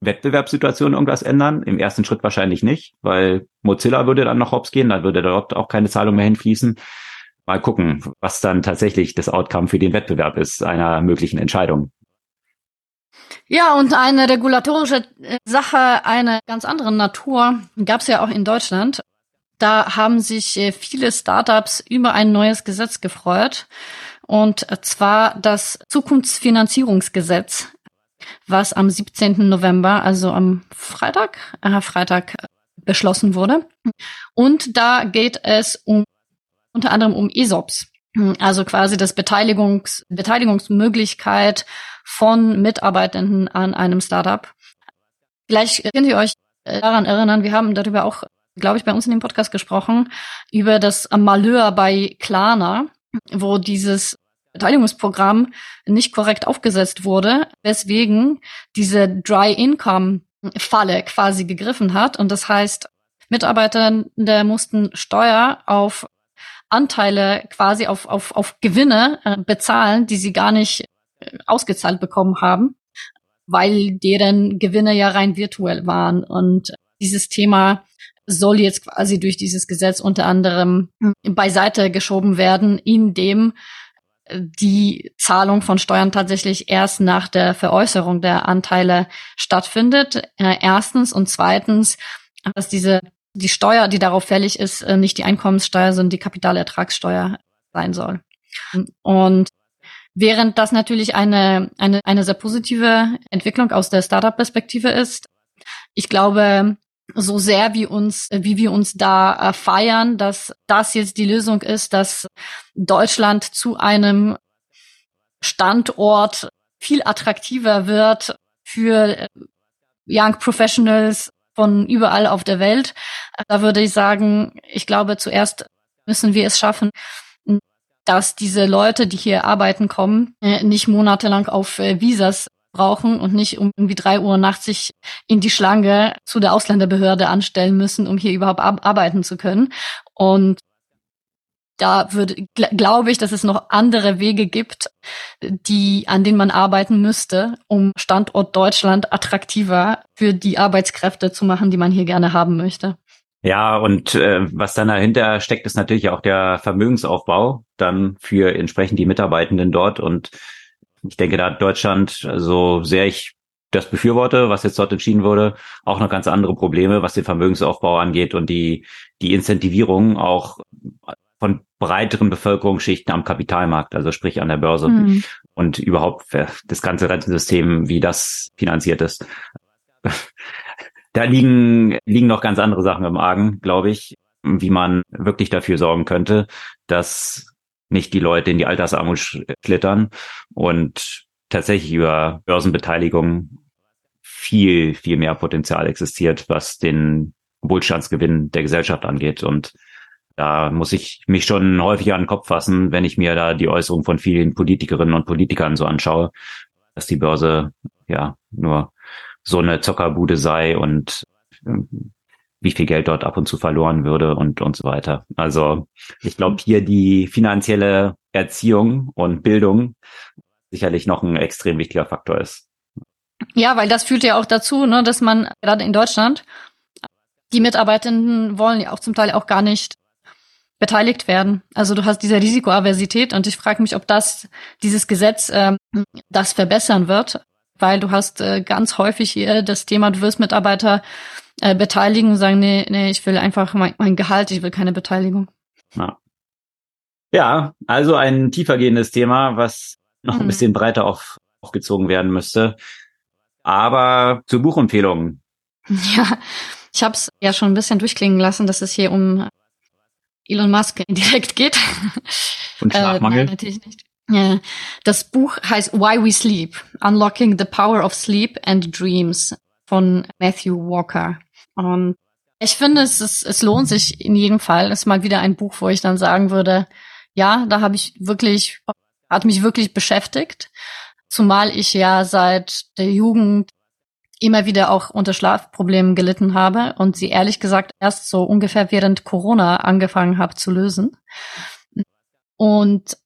Wettbewerbssituation irgendwas ändern? Im ersten Schritt wahrscheinlich nicht, weil Mozilla würde dann noch hops gehen, dann würde dort auch keine Zahlung mehr hinfließen. Mal gucken, was dann tatsächlich das Outcome für den Wettbewerb ist, einer möglichen Entscheidung. Ja, und eine regulatorische äh, Sache einer ganz anderen Natur gab es ja auch in Deutschland. Da haben sich äh, viele Startups über ein neues Gesetz gefreut. Und zwar das Zukunftsfinanzierungsgesetz, was am 17. November, also am Freitag, äh, Freitag beschlossen wurde. Und da geht es um unter anderem um ESOPs, also quasi das Beteiligungs Beteiligungsmöglichkeit von Mitarbeitenden an einem Startup. Vielleicht könnt ihr euch daran erinnern, wir haben darüber auch, glaube ich, bei uns in dem Podcast gesprochen, über das Malheur bei Klarna, wo dieses Beteiligungsprogramm nicht korrekt aufgesetzt wurde, weswegen diese Dry Income Falle quasi gegriffen hat. Und das heißt, Mitarbeitende mussten Steuer auf Anteile quasi auf, auf, auf Gewinne äh, bezahlen, die sie gar nicht ausgezahlt bekommen haben, weil deren Gewinne ja rein virtuell waren. Und dieses Thema soll jetzt quasi durch dieses Gesetz unter anderem beiseite geschoben werden, indem die Zahlung von Steuern tatsächlich erst nach der Veräußerung der Anteile stattfindet. Äh, erstens und zweitens, dass diese die Steuer, die darauf fällig ist, äh, nicht die Einkommenssteuer, sondern die Kapitalertragssteuer sein soll. Und Während das natürlich eine, eine, eine sehr positive Entwicklung aus der Startup-Perspektive ist. Ich glaube, so sehr wie uns, wie wir uns da äh, feiern, dass das jetzt die Lösung ist, dass Deutschland zu einem Standort viel attraktiver wird für äh, Young Professionals von überall auf der Welt. Da würde ich sagen, ich glaube, zuerst müssen wir es schaffen, dass diese Leute, die hier arbeiten kommen, äh, nicht monatelang auf äh, Visas brauchen und nicht um irgendwie drei Uhr nachts sich in die Schlange zu der Ausländerbehörde anstellen müssen, um hier überhaupt arbeiten zu können. Und da würde, gl glaube ich, dass es noch andere Wege gibt, die, an denen man arbeiten müsste, um Standort Deutschland attraktiver für die Arbeitskräfte zu machen, die man hier gerne haben möchte. Ja, und äh, was dann dahinter steckt, ist natürlich auch der Vermögensaufbau dann für entsprechend die Mitarbeitenden dort. Und ich denke, da hat Deutschland, so sehr ich das befürworte, was jetzt dort entschieden wurde, auch noch ganz andere Probleme, was den Vermögensaufbau angeht und die, die Incentivierung auch von breiteren Bevölkerungsschichten am Kapitalmarkt, also sprich an der Börse mhm. und überhaupt das ganze Rentensystem, wie das finanziert ist da liegen, liegen noch ganz andere Sachen im Argen, glaube ich, wie man wirklich dafür sorgen könnte, dass nicht die Leute in die Altersarmut schlittern und tatsächlich über Börsenbeteiligung viel, viel mehr Potenzial existiert, was den Wohlstandsgewinn der Gesellschaft angeht. Und da muss ich mich schon häufig an den Kopf fassen, wenn ich mir da die Äußerungen von vielen Politikerinnen und Politikern so anschaue, dass die Börse ja nur so eine Zockerbude sei und ähm, wie viel Geld dort ab und zu verloren würde und, und so weiter. Also ich glaube, hier die finanzielle Erziehung und Bildung sicherlich noch ein extrem wichtiger Faktor ist. Ja, weil das führt ja auch dazu, ne, dass man gerade in Deutschland die Mitarbeitenden wollen ja auch zum Teil auch gar nicht beteiligt werden. Also du hast diese Risikoaversität und ich frage mich, ob das dieses Gesetz äh, das verbessern wird weil du hast äh, ganz häufig hier das Thema, du wirst Mitarbeiter äh, beteiligen und sagen, nee, nee, ich will einfach mein, mein Gehalt, ich will keine Beteiligung. Ja. ja, also ein tiefergehendes Thema, was noch ein mhm. bisschen breiter auf, aufgezogen werden müsste. Aber zur Buchempfehlung. Ja, ich habe es ja schon ein bisschen durchklingen lassen, dass es hier um Elon Musk direkt geht. Und Schlafmangel? Äh, nein, natürlich nicht. Das Buch heißt Why We Sleep, Unlocking the Power of Sleep and Dreams von Matthew Walker. Und ich finde, es, ist, es lohnt sich in jedem Fall. Es ist mal wieder ein Buch, wo ich dann sagen würde, ja, da habe ich wirklich, hat mich wirklich beschäftigt. Zumal ich ja seit der Jugend immer wieder auch unter Schlafproblemen gelitten habe und sie ehrlich gesagt erst so ungefähr während Corona angefangen habe zu lösen. Und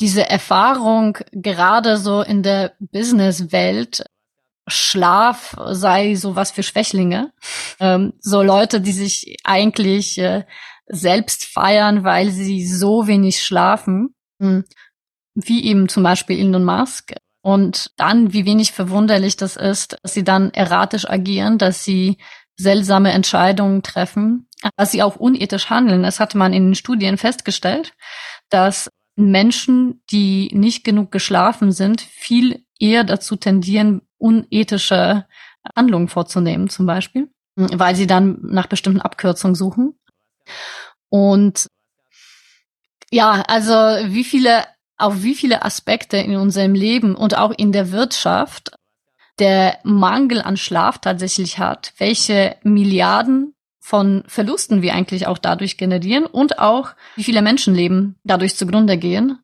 diese Erfahrung gerade so in der Businesswelt, Schlaf sei sowas für Schwächlinge, ähm, so Leute, die sich eigentlich äh, selbst feiern, weil sie so wenig schlafen, hm, wie eben zum Beispiel Elon Musk. Und dann, wie wenig verwunderlich das ist, dass sie dann erratisch agieren, dass sie seltsame Entscheidungen treffen, dass sie auch unethisch handeln. Das hatte man in den Studien festgestellt, dass Menschen, die nicht genug geschlafen sind, viel eher dazu tendieren, unethische Handlungen vorzunehmen, zum Beispiel, weil sie dann nach bestimmten Abkürzungen suchen. Und ja, also wie viele, auf wie viele Aspekte in unserem Leben und auch in der Wirtschaft der Mangel an Schlaf tatsächlich hat, welche Milliarden von Verlusten wir eigentlich auch dadurch generieren und auch wie viele Menschenleben dadurch zugrunde gehen.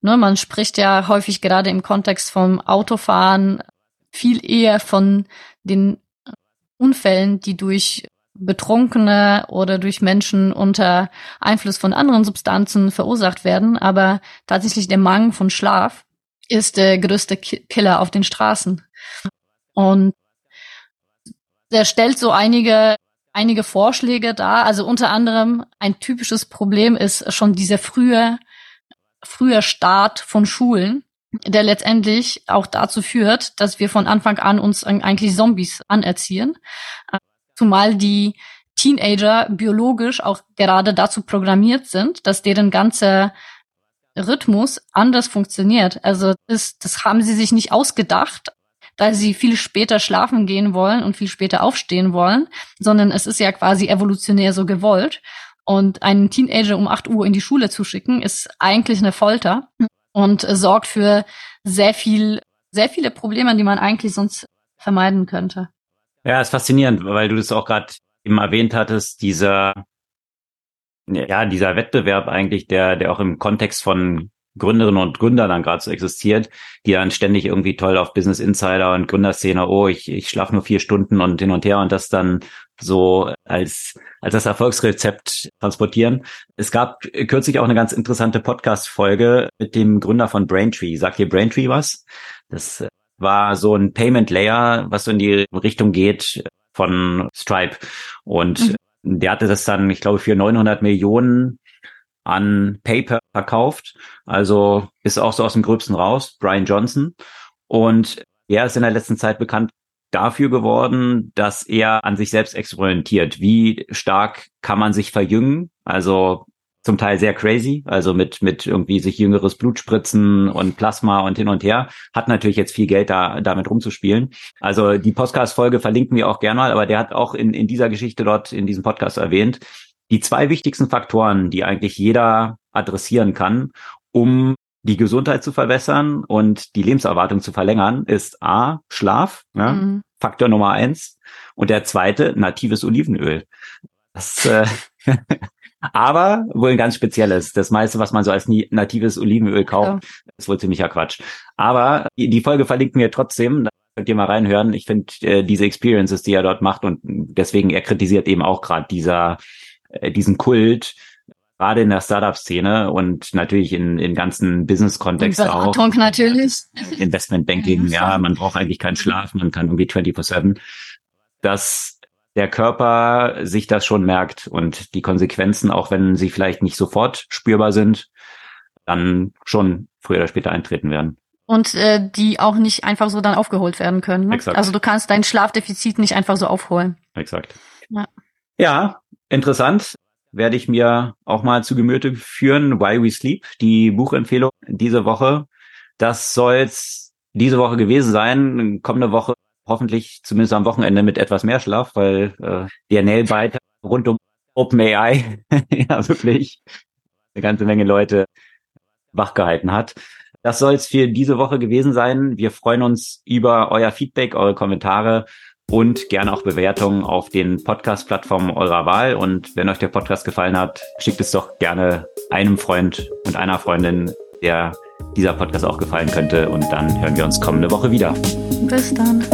Ne, man spricht ja häufig gerade im Kontext vom Autofahren viel eher von den Unfällen, die durch Betrunkene oder durch Menschen unter Einfluss von anderen Substanzen verursacht werden. Aber tatsächlich der Mangel von Schlaf ist der größte Killer auf den Straßen. Und der stellt so einige einige Vorschläge da. Also unter anderem ein typisches Problem ist schon dieser frühe, frühe Start von Schulen, der letztendlich auch dazu führt, dass wir von Anfang an uns eigentlich Zombies anerziehen. Zumal die Teenager biologisch auch gerade dazu programmiert sind, dass deren ganze Rhythmus anders funktioniert. Also das, das haben sie sich nicht ausgedacht, da sie viel später schlafen gehen wollen und viel später aufstehen wollen, sondern es ist ja quasi evolutionär so gewollt. Und einen Teenager um 8 Uhr in die Schule zu schicken, ist eigentlich eine Folter und sorgt für sehr viel, sehr viele Probleme, die man eigentlich sonst vermeiden könnte. Ja, ist faszinierend, weil du das auch gerade eben erwähnt hattest, dieser, ja, dieser Wettbewerb eigentlich, der, der auch im Kontext von Gründerinnen und Gründer dann gerade so existiert, die dann ständig irgendwie toll auf Business Insider und Gründerszene, oh, ich, ich schlafe nur vier Stunden und hin und her und das dann so als, als das Erfolgsrezept transportieren. Es gab kürzlich auch eine ganz interessante Podcast-Folge mit dem Gründer von Braintree. Sagt ihr Braintree was? Das war so ein Payment Layer, was so in die Richtung geht von Stripe. Und mhm. der hatte das dann, ich glaube, für 900 Millionen an Paper verkauft. Also ist auch so aus dem Gröbsten raus, Brian Johnson. Und er ist in der letzten Zeit bekannt dafür geworden, dass er an sich selbst experimentiert. Wie stark kann man sich verjüngen? Also zum Teil sehr crazy, also mit, mit irgendwie sich jüngeres Blut spritzen und Plasma und hin und her. Hat natürlich jetzt viel Geld da, damit rumzuspielen. Also die Podcast-Folge verlinken wir auch gerne mal, aber der hat auch in, in dieser Geschichte dort in diesem Podcast erwähnt, die zwei wichtigsten Faktoren, die eigentlich jeder adressieren kann, um die Gesundheit zu verbessern und die Lebenserwartung zu verlängern, ist A, Schlaf, ja, mhm. Faktor Nummer eins. Und der zweite, natives Olivenöl. Das, äh, aber wohl ein ganz spezielles. Das meiste, was man so als natives Olivenöl kauft, ja. ist wohl ziemlicher Quatsch. Aber die Folge verlinken wir trotzdem. Da könnt ihr mal reinhören. Ich finde äh, diese Experiences, die er dort macht und deswegen er kritisiert eben auch gerade dieser äh, diesen Kult, gerade in der Startup-Szene und natürlich in, in ganzen Business-Kontext auch. natürlich. Investmentbanking, ja, ja, man braucht eigentlich keinen Schlaf, man kann irgendwie 24-7. Dass der Körper sich das schon merkt und die Konsequenzen, auch wenn sie vielleicht nicht sofort spürbar sind, dann schon früher oder später eintreten werden. Und äh, die auch nicht einfach so dann aufgeholt werden können. Ne? Exakt. Also du kannst dein Schlafdefizit nicht einfach so aufholen. Exakt. Ja. Ja, interessant. Werde ich mir auch mal zu Gemüte führen. Why We Sleep, die Buchempfehlung diese Woche. Das soll's diese Woche gewesen sein. Kommende Woche hoffentlich zumindest am Wochenende mit etwas mehr Schlaf, weil äh, der Nailbite rund um OpenAI ja wirklich eine ganze Menge Leute wachgehalten hat. Das soll es für diese Woche gewesen sein. Wir freuen uns über euer Feedback, eure Kommentare und gerne auch Bewertungen auf den Podcast-Plattformen eurer Wahl. Und wenn euch der Podcast gefallen hat, schickt es doch gerne einem Freund und einer Freundin, der dieser Podcast auch gefallen könnte. Und dann hören wir uns kommende Woche wieder. Bis dann.